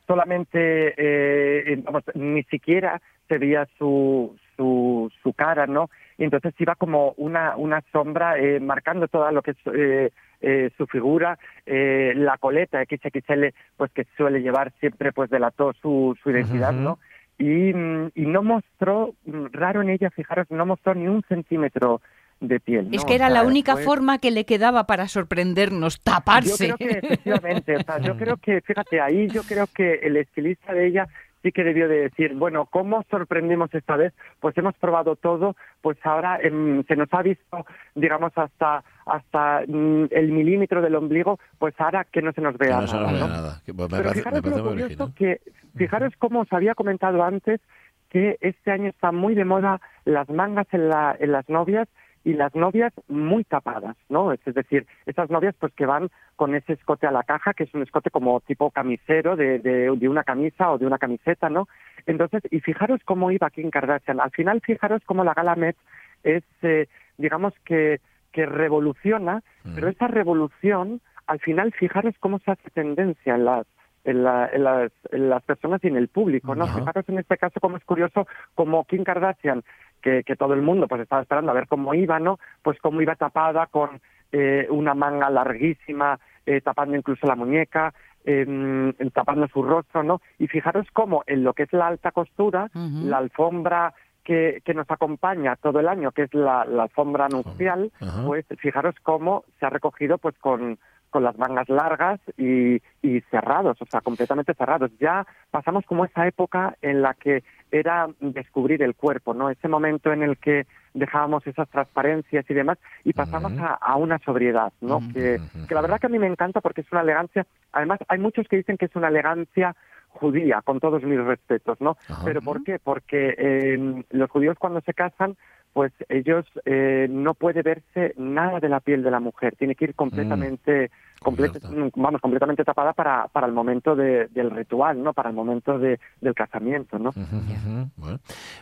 S7: solamente, eh, vamos, ni siquiera se veía su, su, su cara, ¿no? Y entonces iba como una, una sombra eh, marcando todo lo que es eh, eh, su figura, eh, la coleta XXL, pues que suele llevar siempre, pues delató su, su identidad,
S2: Ujú.
S7: ¿no? Y, mm, y no mostró, mm, raro en ella, fijaros, no mostró ni un centímetro de piel.
S4: Es
S7: ¿no?
S4: que
S7: O
S4: era la
S7: sea,
S4: única
S7: fue-
S4: forma que le quedaba para sorprendernos, taparse.
S7: yo creo que efectivamente, o sea, yo creo que, fíjate, ahí yo creo que el estilista de ella sí que debió de decir, bueno, ¿cómo sorprendimos esta vez? Pues hemos probado todo, pues ahora em, se nos ha visto, digamos, hasta hasta mm, el milímetro del ombligo, pues ahora que no se nos vea
S2: no se nos
S7: nada.
S2: vea
S7: ¿no?
S2: nada.
S7: Pero
S2: parece,
S7: fijaros lo curioso que, fijaros como os había comentado antes, que este año está muy de moda las mangas en, la, en las novias y las novias muy tapadas, ¿no? Es decir, esas novias pues que van con ese escote a la caja, que es un escote como tipo camisero de, de, de una camisa o de una camiseta, ¿no? Entonces, y fijaros cómo iba Kim Kardashian. Al final, fijaros cómo la gala Met es, eh, digamos que, que revoluciona,
S2: Mm.
S7: pero esa revolución, al final, fijaros cómo se hace tendencia en las, en, la- en las, en las personas y en el público, ¿no? Fijaros en este caso cómo es curioso, como Kim Kardashian, que, que todo el mundo pues estaba esperando a ver cómo iba, ¿no? Pues cómo iba tapada con eh, una manga larguísima, eh, tapando incluso la muñeca, em, tapando su rostro, ¿no? Y fijaros cómo en lo que es la alta costura, la alfombra que, que nos acompaña todo el año, que es la, la alfombra nupcial,
S2: Ajá.
S7: pues fijaros cómo se ha recogido pues con, con las mangas largas y, y cerrados, o sea, completamente cerrados. Ya pasamos como esa época en la que era descubrir el cuerpo, ¿no? Ese momento en el que dejábamos esas transparencias y demás y pasamos a, a una sobriedad, ¿no? Que, que la verdad que a mí me encanta porque es una elegancia, además hay muchos que dicen que es una elegancia judía, con todos mis respetos, ¿no?
S2: Ajá.
S7: Pero ¿por qué? Porque eh, los judíos cuando se casan, pues ellos eh, no puede verse nada de la piel de la mujer, tiene que ir completamente, comple-
S2: Cierto.
S7: vamos, completamente tapada para, para el momento de- del ritual, ¿no? Para el momento de, del casamiento, ¿no?
S2: Ujú, ujú. Bueno,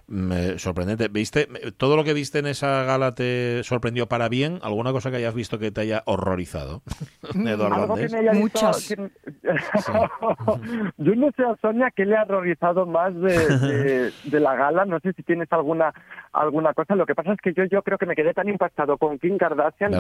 S2: me- sorprendente. ¿Viste? ¿Todo lo que viste en esa gala te sorprendió para bien? ¿Alguna cosa que hayas visto que te haya horrorizado? Eduardo
S7: Algo que
S2: Andés.
S7: me haya visto
S4: Muchas.
S7: que- Yo no sé a Sonia qué le ha horrorizado más de, de- de la gala. No sé si tienes alguna alguna cosa. Lo que pasa es que yo yo creo que me quedé tan impactado con Kim Kardashian,
S2: Que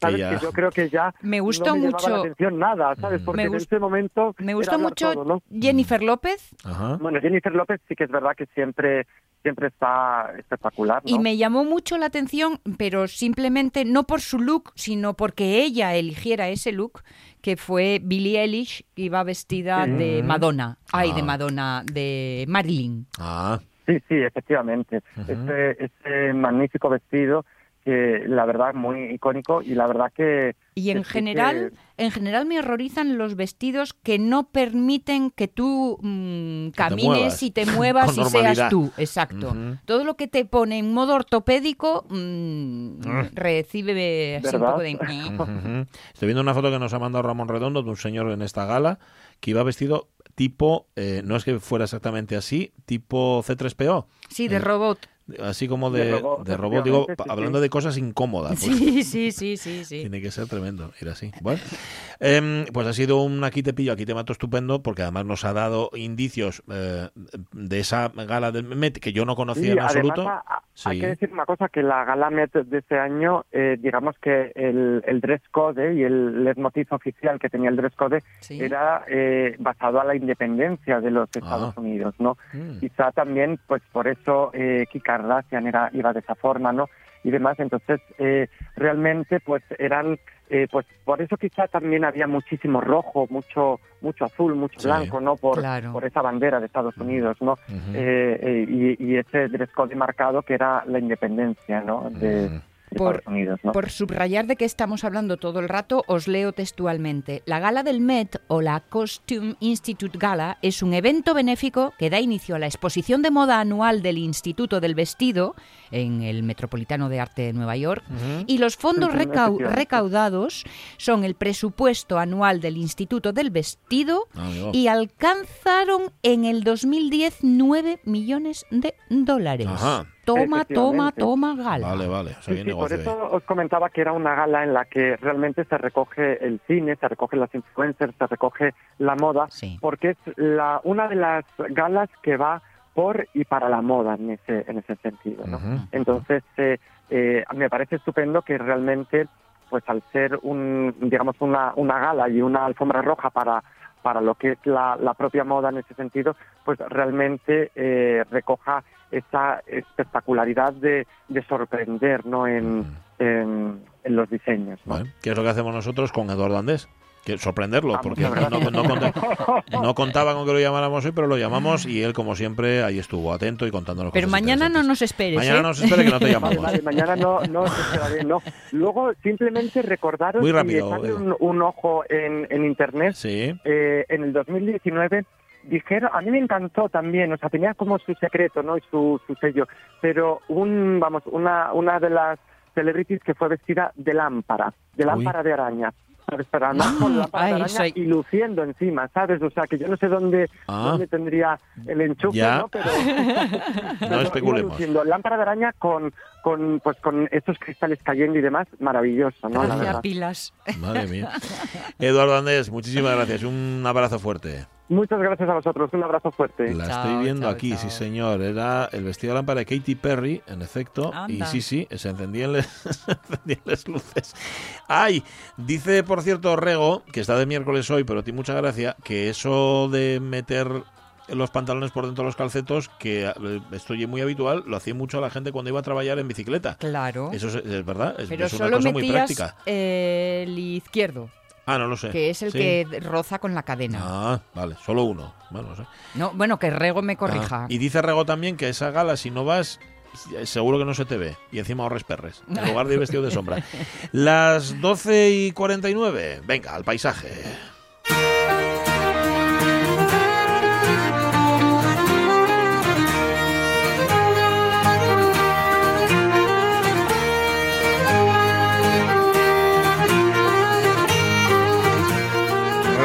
S7: ¿sabes? Que yo creo que ya
S4: Me gustó
S7: no me llamaba
S4: mucho.
S7: la atención nada, ¿sabes? Porque
S4: Me
S7: en ese momento
S4: Me
S7: hablar
S4: mucho
S7: todo, ¿no?
S4: Jennifer López
S2: Ajá.
S7: Bueno, Jennifer López sí que es verdad que siempre siempre está espectacular, ¿no?
S4: y me llamó mucho la atención, pero simplemente no por su look, sino porque ella eligiera ese look, que fue Billie Eilish, que iba vestida de Madonna. Ay, de
S2: Ah.
S4: Madonna, de Marilyn.
S2: Ah,
S7: Sí, sí, efectivamente. ese, ese magnífico vestido que la verdad muy icónico y la verdad que
S4: Y en
S7: que
S4: general, en general me horrorizan los vestidos que no permiten que tú mm,
S2: te
S4: camines
S2: muevas.
S4: y te muevas y seas tú. Exacto. Todo lo que te pone en modo ortopédico mm, recibe así un poco de...
S2: Ujú. Estoy viendo una foto que nos ha mandado Ramón Redondo de un señor en esta gala que iba vestido tipo, eh, no es que fuera exactamente así, tipo C3PO.
S4: Sí, de
S2: Eh,
S4: robot.
S2: Así como de,
S7: De
S2: de
S7: robot,
S2: robot, digo,
S7: sí,
S2: hablando
S7: sí.
S2: de cosas incómodas. pues,
S4: Sí, sí, sí, sí, sí.
S2: Tiene que ser tremendo ir así. Bueno, em, pues ha sido un aquí te pillo, aquí te mato estupendo, porque además nos ha dado indicios eh, de esa gala del Met que yo no conocía en absoluto.
S7: hay que decir una cosa, que la gala Met de este año, eh, digamos que el, el dress code y el leitmotiv oficial que tenía el dress code era eh, basado a la independencia de los Estados
S2: Ah.
S7: Unidos, ¿no?
S2: Mm.
S7: Quizá también, pues por eso eh, Kim Kardashian era, iba de esa forma, ¿no? Y demás, entonces eh, realmente pues eran, eh, pues por eso quizá también había muchísimo rojo, mucho mucho azul, mucho
S2: Sí.
S7: blanco, ¿no? Por,
S4: Claro.
S7: por esa bandera de Estados Unidos, ¿no? Eh, eh, y, y ese dress code marcado que era la independencia, ¿no? De, de
S4: Por-
S7: Unidos, ¿no?
S4: Por subrayar de qué estamos hablando todo el rato, os leo textualmente. La gala del Met o la Costume Institute Gala es un evento benéfico que da inicio a la exposición de moda anual del Instituto del Vestido en el Metropolitano de Arte de Nueva York. Y los fondos recau- recaudados son el presupuesto anual del Instituto del Vestido
S2: Ah,
S4: y alcanzaron en el 2010 9 millones de dólares.
S2: Ajá.
S4: Toma, toma, toma gala.
S2: Vale, vale. O sea,
S7: Sí, por
S2: ahí.
S7: eso os comentaba que era una gala en la que realmente se recoge el cine, se recoge las influencers, se recoge la moda,
S4: Sí.
S7: porque es la, una de las galas que va por y para la moda en ese, en ese sentido. Entonces, eh, eh, me parece estupendo que realmente, pues al ser un, digamos, una, una gala y una alfombra roja para, para lo que es la, la propia moda en ese sentido, pues realmente eh, recoja esa espectacularidad de, de sorprender ¿no? en, en, en los diseños. ¿no?
S2: Bueno, ¿qué es lo que hacemos nosotros con Eduardo Andés? Que sorprenderlo,
S7: Ah,
S2: porque no, no, no conta- no contaba con que lo llamáramos hoy, pero lo llamamos y él, como siempre, ahí estuvo atento y contándonos
S4: Pero
S2: cosas
S4: mañana no nos esperes,
S2: Mañana
S4: ¿eh?
S2: no nos espere que no te
S7: Vale,
S2: llamamos.
S7: vale, mañana no, no os esperaré, no. Luego, simplemente recordaros
S2: Muy
S7: y
S2: rápido,
S7: echarle
S2: Edu.
S7: un, un ojo en, en internet.
S2: Sí.
S7: Eh, en el 2019 dijeron, a mí me encantó también, o sea, tenía como su secreto, ¿no? Y su, su sello, pero un, vamos, una, una de las celebrities que fue vestida de lámpara, de
S2: Uy.
S7: lámpara de araña. ¿Sabes? Con
S4: Ah,
S7: lámpara de araña
S4: soy-
S7: y luciendo encima, ¿sabes? O sea, que yo no sé dónde,
S2: Ah.
S7: dónde tendría el enchufe,
S2: Ya.
S7: ¿no? Pero,
S2: No
S7: pero
S2: especulemos.
S7: luciendo. Lámpara de araña con, con, pues, con estos cristales cayendo y demás, maravilloso, ¿no?
S4: Pilas.
S2: Madre mía. Eduardo Andrés, muchísimas gracias. Un abrazo fuerte.
S7: Muchas gracias a vosotros, un abrazo fuerte.
S2: La
S4: Chao,
S2: estoy viendo
S4: chao,
S2: aquí,
S4: chao.
S2: sí señor. Era el vestido de lámpara de Katy Perry, en efecto. Y
S4: Anda.
S2: sí, sí, se encendían, les- se encendían las luces. Ay, dice, por cierto, Rego, que está de miércoles hoy, pero tiene mucha gracia, que eso de meter los pantalones por dentro de los calcetos, que eh, esto ya es muy habitual, lo hacía mucho la gente cuando iba a trabajar en bicicleta.
S4: Claro.
S2: Eso es, es verdad, es,
S4: Pero
S2: es una
S4: solo
S2: cosa muy práctica.
S4: el izquierdo,
S2: Ah, no lo sé.
S4: que es el
S2: Sí.
S4: que roza con la cadena.
S2: Ah, vale, solo uno. Bueno, no sé.
S4: No, bueno, que Rego me corrija.
S2: Ah, y dice Rego también que esa gala, si no vas, seguro que no se te ve. Y encima ahorres perres, en lugar de ir vestido de sombra. Las 12 y 49. Venga, al paisaje.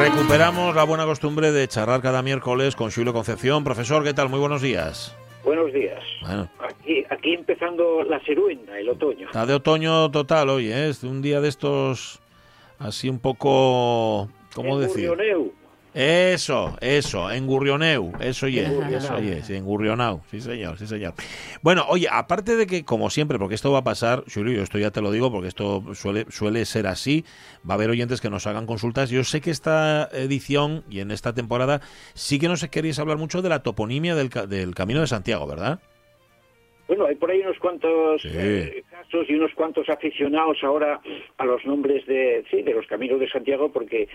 S2: Recuperamos la buena costumbre de charlar cada miércoles con Julio Concepción. Profesor, ¿qué tal? Muy buenos días.
S8: Buenos días.
S2: Bueno,
S8: Aquí, aquí empezando la seruenda, el otoño.
S2: Está de otoño total hoy, ¿eh? Es un día de estos así un poco... ¿Cómo decir? Eso, eso, engurrioneu, eso y es,
S8: Engurrionau.
S2: eso y es, engurrionau, sí señor, sí señor. Bueno, oye, aparte de que, como siempre, porque esto va a pasar, Julio, esto ya te lo digo, porque esto suele, suele ser así, va a haber oyentes que nos hagan consultas. Yo sé que esta edición y en esta temporada sí que nos queréis hablar mucho de la toponimia del, del Camino de Santiago, ¿verdad?
S8: Bueno, hay por ahí unos cuantos
S2: Sí.
S8: eh, casos y unos cuantos aficionados ahora a los nombres de, sí, de los caminos de Santiago porque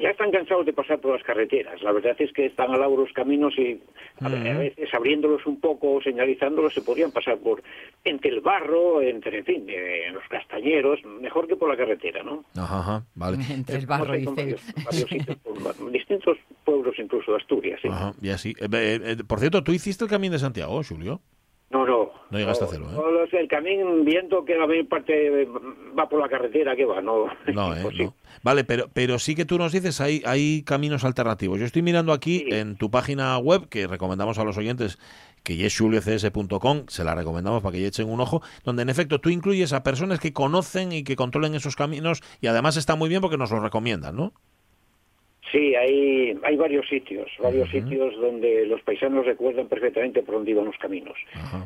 S8: ya están cansados de pasar por las carreteras. La verdad es que están al lado los caminos y a, veces abriéndolos un poco, señalizándolos, se podrían pasar por entre el barro, entre, en fin, eh, en los castañeros, mejor que por la carretera, ¿no?
S2: Ajá, ajá, vale.
S4: Entre el barro, él.
S8: varios- varios sitios, por distintos pueblos incluso de Asturias. sí.
S2: Ajá, y así. Eh, eh, eh, por cierto, ¿tú hiciste el Camino de Santiago, Julio?
S8: No, no.
S2: No llegaste a hacerlo, ¿eh?
S8: No, los del camino, viendo que la mayor parte va por la carretera, que va, no.
S2: No, ¿eh? No. Vale, pero, pero sí que tú nos dices, hay, hay caminos alternativos. Yo estoy mirando aquí
S8: Sí.
S2: en tu página web, que recomendamos a los oyentes, que es juliocs.com, se la recomendamos para que echen un ojo, donde en efecto tú incluyes a personas que conocen y que controlen esos caminos y además está muy bien porque nos los recomiendan, ¿no?
S8: Sí, hay, hay varios sitios, varios sitios donde los paisanos recuerdan perfectamente por dónde iban los caminos.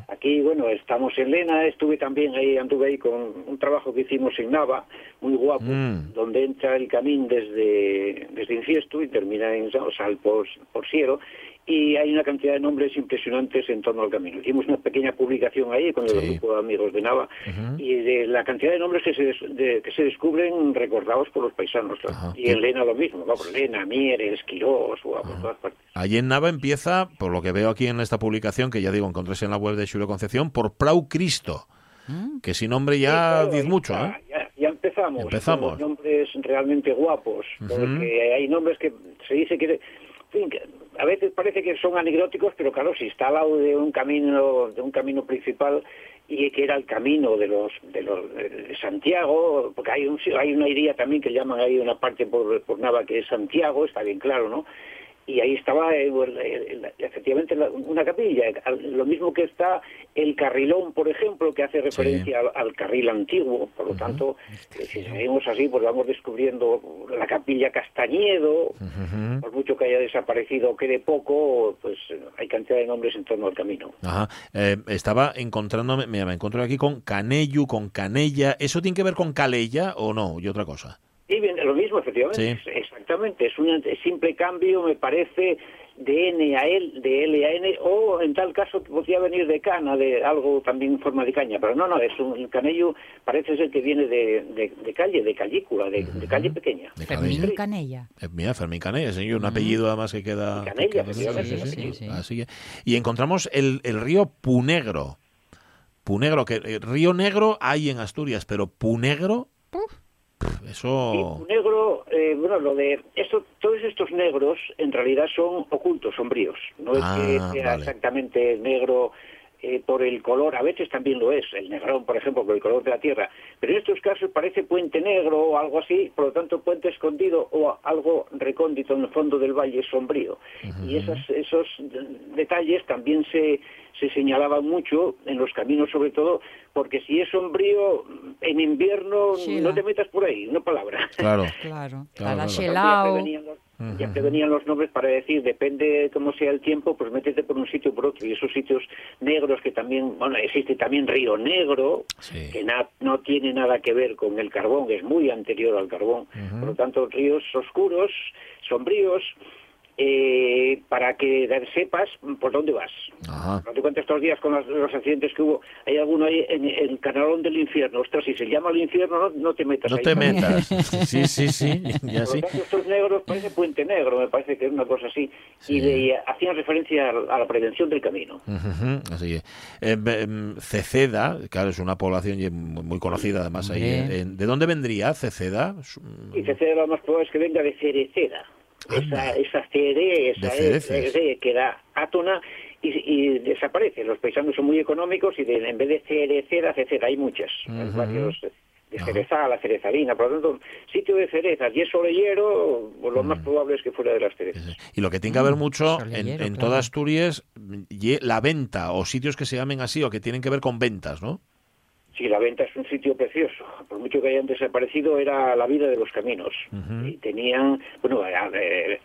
S8: Aquí, bueno, estamos en Lena, estuve también ahí, anduve ahí con un trabajo que hicimos en Nava, muy guapo,
S2: Mm.
S8: donde entra el camino desde, desde Inciesto y termina en Sa- Sal por, por Siero, y hay una cantidad de nombres impresionantes en torno al camino. Hicimos una pequeña publicación ahí con el
S2: Sí.
S8: grupo de amigos de Nava, y de la cantidad de nombres que se, des- de- que se descubren recordados por los paisanos. Y en Lena lo mismo, vamos, Lena, Mieres, Quirós, o por todas partes.
S2: Allí en Nava empieza, por lo que veo aquí en esta publicación, que ya digo, encontrés en la web de Julio Concepción, por Prau Cristo, que sin nombre ya
S8: Sí, claro,
S2: dice
S8: ahí
S2: mucho, ¿eh?
S8: Ya, ya empezamos.
S2: Empezamos.
S8: con nombres realmente guapos, porque hay nombres que se dice que, en fin, que a veces parece que son anecdóticos, pero claro, si está al lado de un camino, de un camino principal y que era el camino de los de los de Santiago, porque hay un hay una idea también que llaman ahí una parte por, por Nava que es Santiago, está bien claro, ¿no? Y ahí estaba eh, el- el- efectivamente la- una capilla. Lo mismo que está el carrilón, por ejemplo, que hace referencia al, al carril antiguo. Por lo tanto, eh, si seguimos así, pues vamos descubriendo la capilla Castañedo, por mucho que haya desaparecido o quede poco, pues eh, hay cantidad de nombres en torno al camino.
S2: Ajá. Eh, estaba encontrándome, mira, me encuentro aquí con Canellu, con Canella. ¿Eso tiene que ver con Calella o no? Y otra cosa.
S8: Y bien, lo mismo, efectivamente,
S2: Sí.
S8: exactamente. Es un simple cambio, me parece, de N a L, de L a N, o en tal caso podría venir de cana, de algo también en forma de caña, pero no, no, es un el canello, parece ser que viene de, de, de calle, de callícula, de, de calle pequeña.
S2: De
S4: Fermín
S2: Canella.
S4: Canella.
S2: Eh, Mira, Fermín Canella, sí, un apellido además que queda...
S8: Canella,
S2: que queda-
S8: efectivamente,
S2: sí, sí,
S4: sí,
S2: sí.
S4: sí.
S2: Así que- y encontramos el, el río Punegro. Punegro, que eh, río negro hay en Asturias, pero Punegro, pf, eso...
S8: Negro, eh, bueno, lo de esto, todos estos negros en realidad son ocultos, sombríos. No es
S2: Ah,
S8: que sea
S2: vale.
S8: exactamente negro eh, por el color, a veces también lo es, el negrón, por ejemplo, por el color de la tierra. Pero en estos casos parece puente negro o algo así, por lo tanto puente escondido o algo recóndito en el fondo del valle sombrío. Y esas, esos de- detalles también se, se señalaban mucho en los caminos, sobre todo, porque si es sombrío en invierno, no te metas por ahí, una palabra.
S2: Claro.
S4: Claro.
S2: Claro,
S4: Para
S2: claro.
S8: Ya
S4: Chelao.
S8: prevenían los- nombres para decir, depende cómo sea el tiempo, pues métete por un sitio o por otro. Y esos sitios negros que también, bueno, existe también Río Negro,
S2: Sí.
S8: que na- no tiene nada que ver con el carbón, es muy anterior al carbón. Por lo tanto, ríos oscuros, sombríos, eh, para que sepas por dónde vas.
S2: Ajá.
S8: No te cuentes estos días con los, los accidentes que hubo. Hay alguno ahí en el canalón del infierno. Ostras, si se llama el infierno, no, no te metas
S2: No
S8: ahí.
S2: te metas. Sí, sí, sí. Ya sí.
S8: tanto, estos negros parece puente negro, me parece que es una cosa así.
S2: Sí.
S8: Y le hacían referencia a, a la prevención del camino.
S2: Así eh, em, Ceceda, claro, es una población muy conocida además ahí. ¿De dónde vendría Ceceda?
S8: Y Ceceda lo más probable es que venga de cereceda. Esa, esa cere, esa
S2: De
S8: E,
S2: cereces.
S8: cere, que da átona y, y desaparece. Los paisanos son muy económicos y de- en vez de cereceda, ceceda, hay muchas. Hay
S2: Ujú.
S8: varios de
S2: Ajá.
S8: cerezal, cerezalina, por lo tanto, sitio de cerezas y es solellero, pues lo más
S2: Mm.
S8: probable es que fuera de las cerezas.
S2: Y lo que tiene que haber mucho en,
S4: solellero,
S2: en
S4: claro.
S2: toda Asturias, la venta o sitios que se llamen así o que tienen que ver con ventas, ¿no?
S8: Sí, la venta es un sitio precioso. Por mucho que hayan desaparecido, era la vida de los caminos. Y tenían, bueno,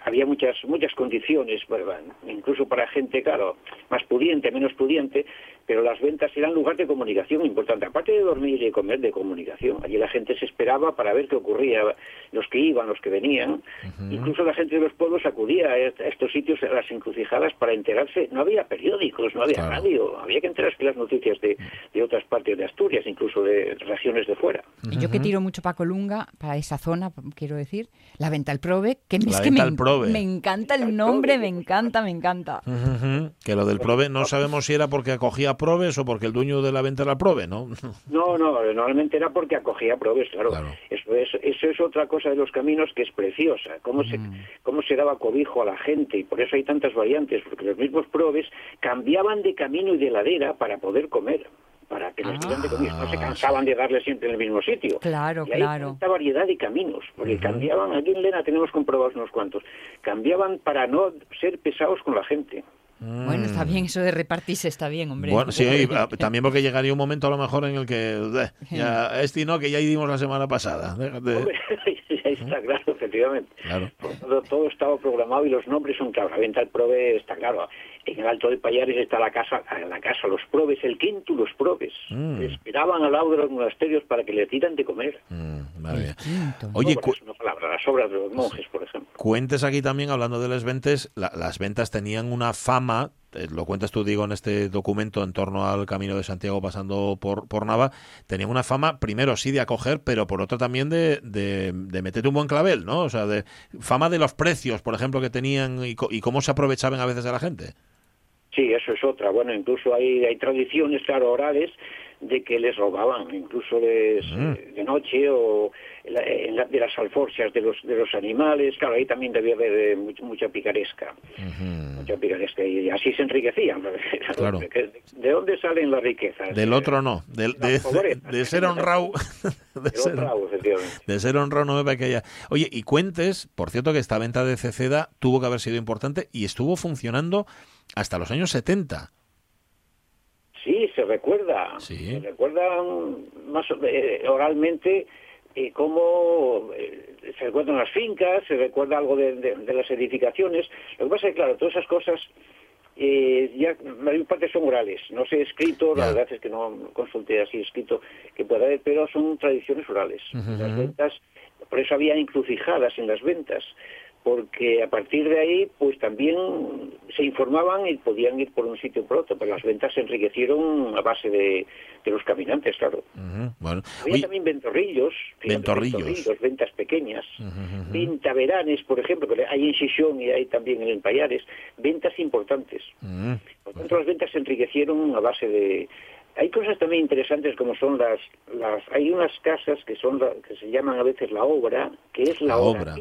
S8: había muchas muchas condiciones, bueno, incluso para gente, claro, más pudiente, menos pudiente, pero las ventas eran lugar de comunicación importante. Aparte de dormir y comer, de comunicación. Allí la gente se esperaba para ver qué ocurría, los que iban, los que venían. Incluso la gente de los pueblos acudía a est- a estos sitios, a las encrucijadas, para enterarse. No había periódicos, no había
S2: Claro.
S8: radio. Había que enterarse de las noticias de, de otras partes de Asturias, incluso de regiones de fuera.
S4: Y Yo que tiro mucho para Colunga, para esa zona, quiero decir, la venta al Prove, que,
S2: La
S4: es que me,
S2: Venta al Prove.
S4: me encanta el nombre, me encanta, me encanta.
S2: Ujú, Que lo del Prove no sabemos si era porque acogía Proves o porque el dueño de la venta era el Prove, ¿no?
S8: No, no, normalmente era porque acogía probes, claro.
S2: Claro.
S8: Eso, es, eso es otra cosa de los caminos que es preciosa, cómo se, cómo se daba cobijo a la gente, y por eso hay tantas variantes, porque los mismos probes cambiaban de camino y de ladera para poder comer, para que dieran de comer, no se
S2: Ah,
S8: cansaban de darle siempre en el mismo sitio.
S4: Claro,
S8: y hay
S4: claro.
S8: tanta variedad de caminos, porque cambiaban, aquí en Lena tenemos comprobados unos cuantos, cambiaban para no ser pesados con la gente.
S4: Bueno, está bien, eso de repartirse está bien, hombre.
S2: Bueno, sí, y, ah, también porque llegaría un momento a lo mejor en el que eh, ya, este no, que ya dimos la semana pasada. Déjate.
S8: Hombre, está claro, efectivamente.
S2: Claro.
S8: Todo, todo estaba programado y los nombres son claros. La venta del prove está claro. En el Alto de Payares está la casa, la casa, los probes, el quinto, los probes.
S2: Mm.
S8: Esperaban al lado de los monasterios para que les dieran de comer.
S2: Mm, madre. Oye,
S8: No, una palabra, las obras de los monjes, por ejemplo.
S2: cuentes aquí también, hablando de las ventas, la- las ventas tenían una fama, lo cuentas tú, digo, en este documento en torno al Camino de Santiago pasando por, por Nava, tenían una fama, primero sí de acoger, pero por otra también de, de, de meterte un buen clavel, ¿no? O sea, de fama de los precios, por ejemplo, que tenían y, y cómo se aprovechaban a veces de la gente.
S8: Sí, eso es otra. Bueno, incluso hay, hay tradiciones, claro, orales de que les robaban, incluso les,
S2: Mm.
S8: eh, de noche o la- en la- de las alforcias de los, de los animales. Claro, ahí también debía haber eh, much- mucha picaresca. mucha picaresca y así se enriquecían.
S2: Claro.
S8: ¿De de dónde salen las riquezas?
S2: Del otro no, de,
S8: pobrezas.
S2: de ser honrado. De ser,
S8: efectivamente.
S2: de ser honrado no me que haya. Oye, y cuentes, por cierto, que esta venta de Ceceda tuvo que haber sido importante y estuvo funcionando hasta los años 70.
S8: Sí, se recuerda.
S2: Sí.
S8: Se recuerda mm, más eh, oralmente eh, cómo eh, se recuerdan las fincas, se recuerda algo de, de- de las edificaciones. Lo que pasa es que, claro, todas esas cosas eh, ya la mayor parte son orales. No sé escrito, la verdad es que no consulté así escrito que pueda haber, pero son tradiciones orales. Las ventas, por eso había encrucijadas en las ventas porque a partir de ahí pues también se informaban y podían ir por un sitio o por otro, pero las ventas se enriquecieron a base de, de los caminantes, claro.
S2: Bueno,
S8: Había también ventorrillos,
S2: Ventorrillos.
S8: ventas pequeñas, ventaveranes, por ejemplo, que hay en Xixón y hay también en Payares, ventas importantes. Por tanto, las ventas se enriquecieron a base de... Hay cosas también interesantes como son las... las hay unas casas que son la- que se llaman a veces la obra, que es la,
S2: La obra.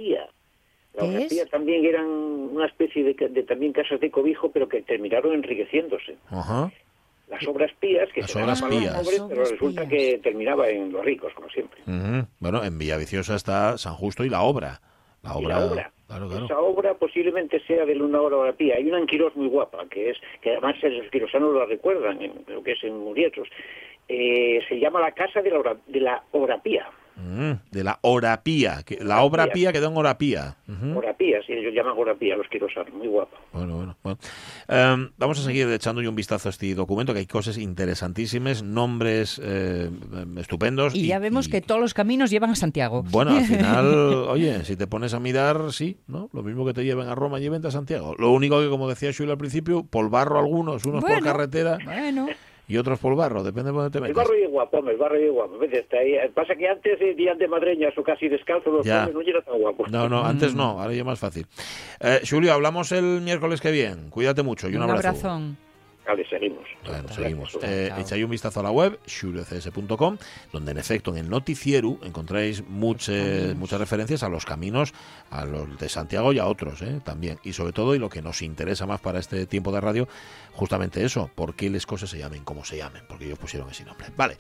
S8: La
S4: ¿Qué
S8: horapía
S4: es?
S8: también eran una especie de, de también casas de cobijo, pero que terminaron enriqueciéndose.
S2: Ajá.
S8: Las obras pías, que
S2: Las
S8: se
S2: obras
S8: a los
S2: pías.
S8: pobres,
S4: Las
S8: pero
S4: obras
S8: resulta
S4: pías.
S8: que terminaba en los ricos, como siempre.
S2: Bueno, en Villaviciosa está San Justo y la obra. La
S8: Y
S2: obra.
S8: la obra.
S2: Claro, claro.
S8: Esa obra posiblemente sea de una obra horapía. Hay una en Quirós muy guapa, que es que además los quirosanos la recuerdan, en lo que es en Murietos. Eh, se llama la Casa de la, Hora- de la Horapía.
S2: Mm, de la Orapía. Que, la obra pía quedó en Orapía. Ujú.
S8: Horapía, sí, ellos llaman Horapía a los quirosanos, muy guapa.
S2: Bueno, bueno, bueno. Em, vamos a seguir echando un vistazo a este documento, que hay cosas interesantísimas, nombres eh, estupendos.
S4: Y ya vemos
S2: y-
S4: que todos los caminos llevan a Santiago.
S2: Bueno, al final, oye, si te pones a mirar, sí, ¿no? Lo mismo que te lleven a Roma, lleven a Santiago. Lo único que, como decía Shula al principio, polvarro algunos, unos por carretera
S4: Bueno,
S2: y otros polvarro, depende de dónde te
S8: El
S2: metas.
S8: barrio es guapo, el barrio es guapo. A veces está ahí. Pasa que antes iban de madreñas o casi descalzos los
S2: Ya.
S8: no era tan guapo.
S2: No, no, antes no, ahora ya más fácil. Eh, Julio, hablamos el miércoles que viene. Cuídate mucho y un,
S4: un
S2: abrazo.
S4: abrazón.
S8: Vale, seguimos.
S2: Bueno, seguimos. Eh, echáis un vistazo a la web, xurecs.com, donde en efecto en el noticiero encontráis muchas, muchas referencias a los caminos, a los de Santiago y a otros ¿eh? también. Y sobre todo, y lo que nos interesa más para este tiempo de radio, justamente eso, por qué las cosas se llamen como se llamen, porque ellos pusieron ese nombre. Vale,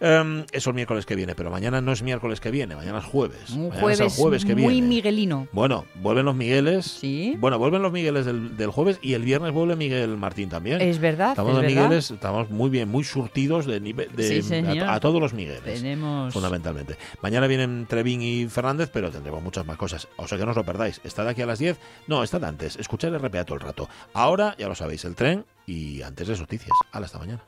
S2: Em, eso el miércoles que viene, pero mañana no es miércoles que viene, mañana es jueves.
S4: Un
S2: Mañana es
S4: jueves,
S2: el jueves que
S4: muy
S2: viene.
S4: miguelino.
S2: Bueno, vuelven los Migueles.
S4: Sí.
S2: Bueno, vuelven los Migueles del, del jueves y el viernes vuelve Miguel Martín también.
S4: Es verdad,
S2: Estamos
S4: es
S2: de
S4: verdad.
S2: Migueles, estamos muy bien, muy surtidos de, nive- de
S4: Sí,
S2: a, a todos los Migueles.
S4: Tenemos...
S2: Fundamentalmente. Mañana vienen Trevín y Fernández, pero tendremos muchas más cosas. O sea que no os lo perdáis. Estad aquí a las 10. No, estad antes. Escuchad el RPA todo el rato. Ahora, ya lo sabéis, el tren y antes las noticias. Hasta mañana.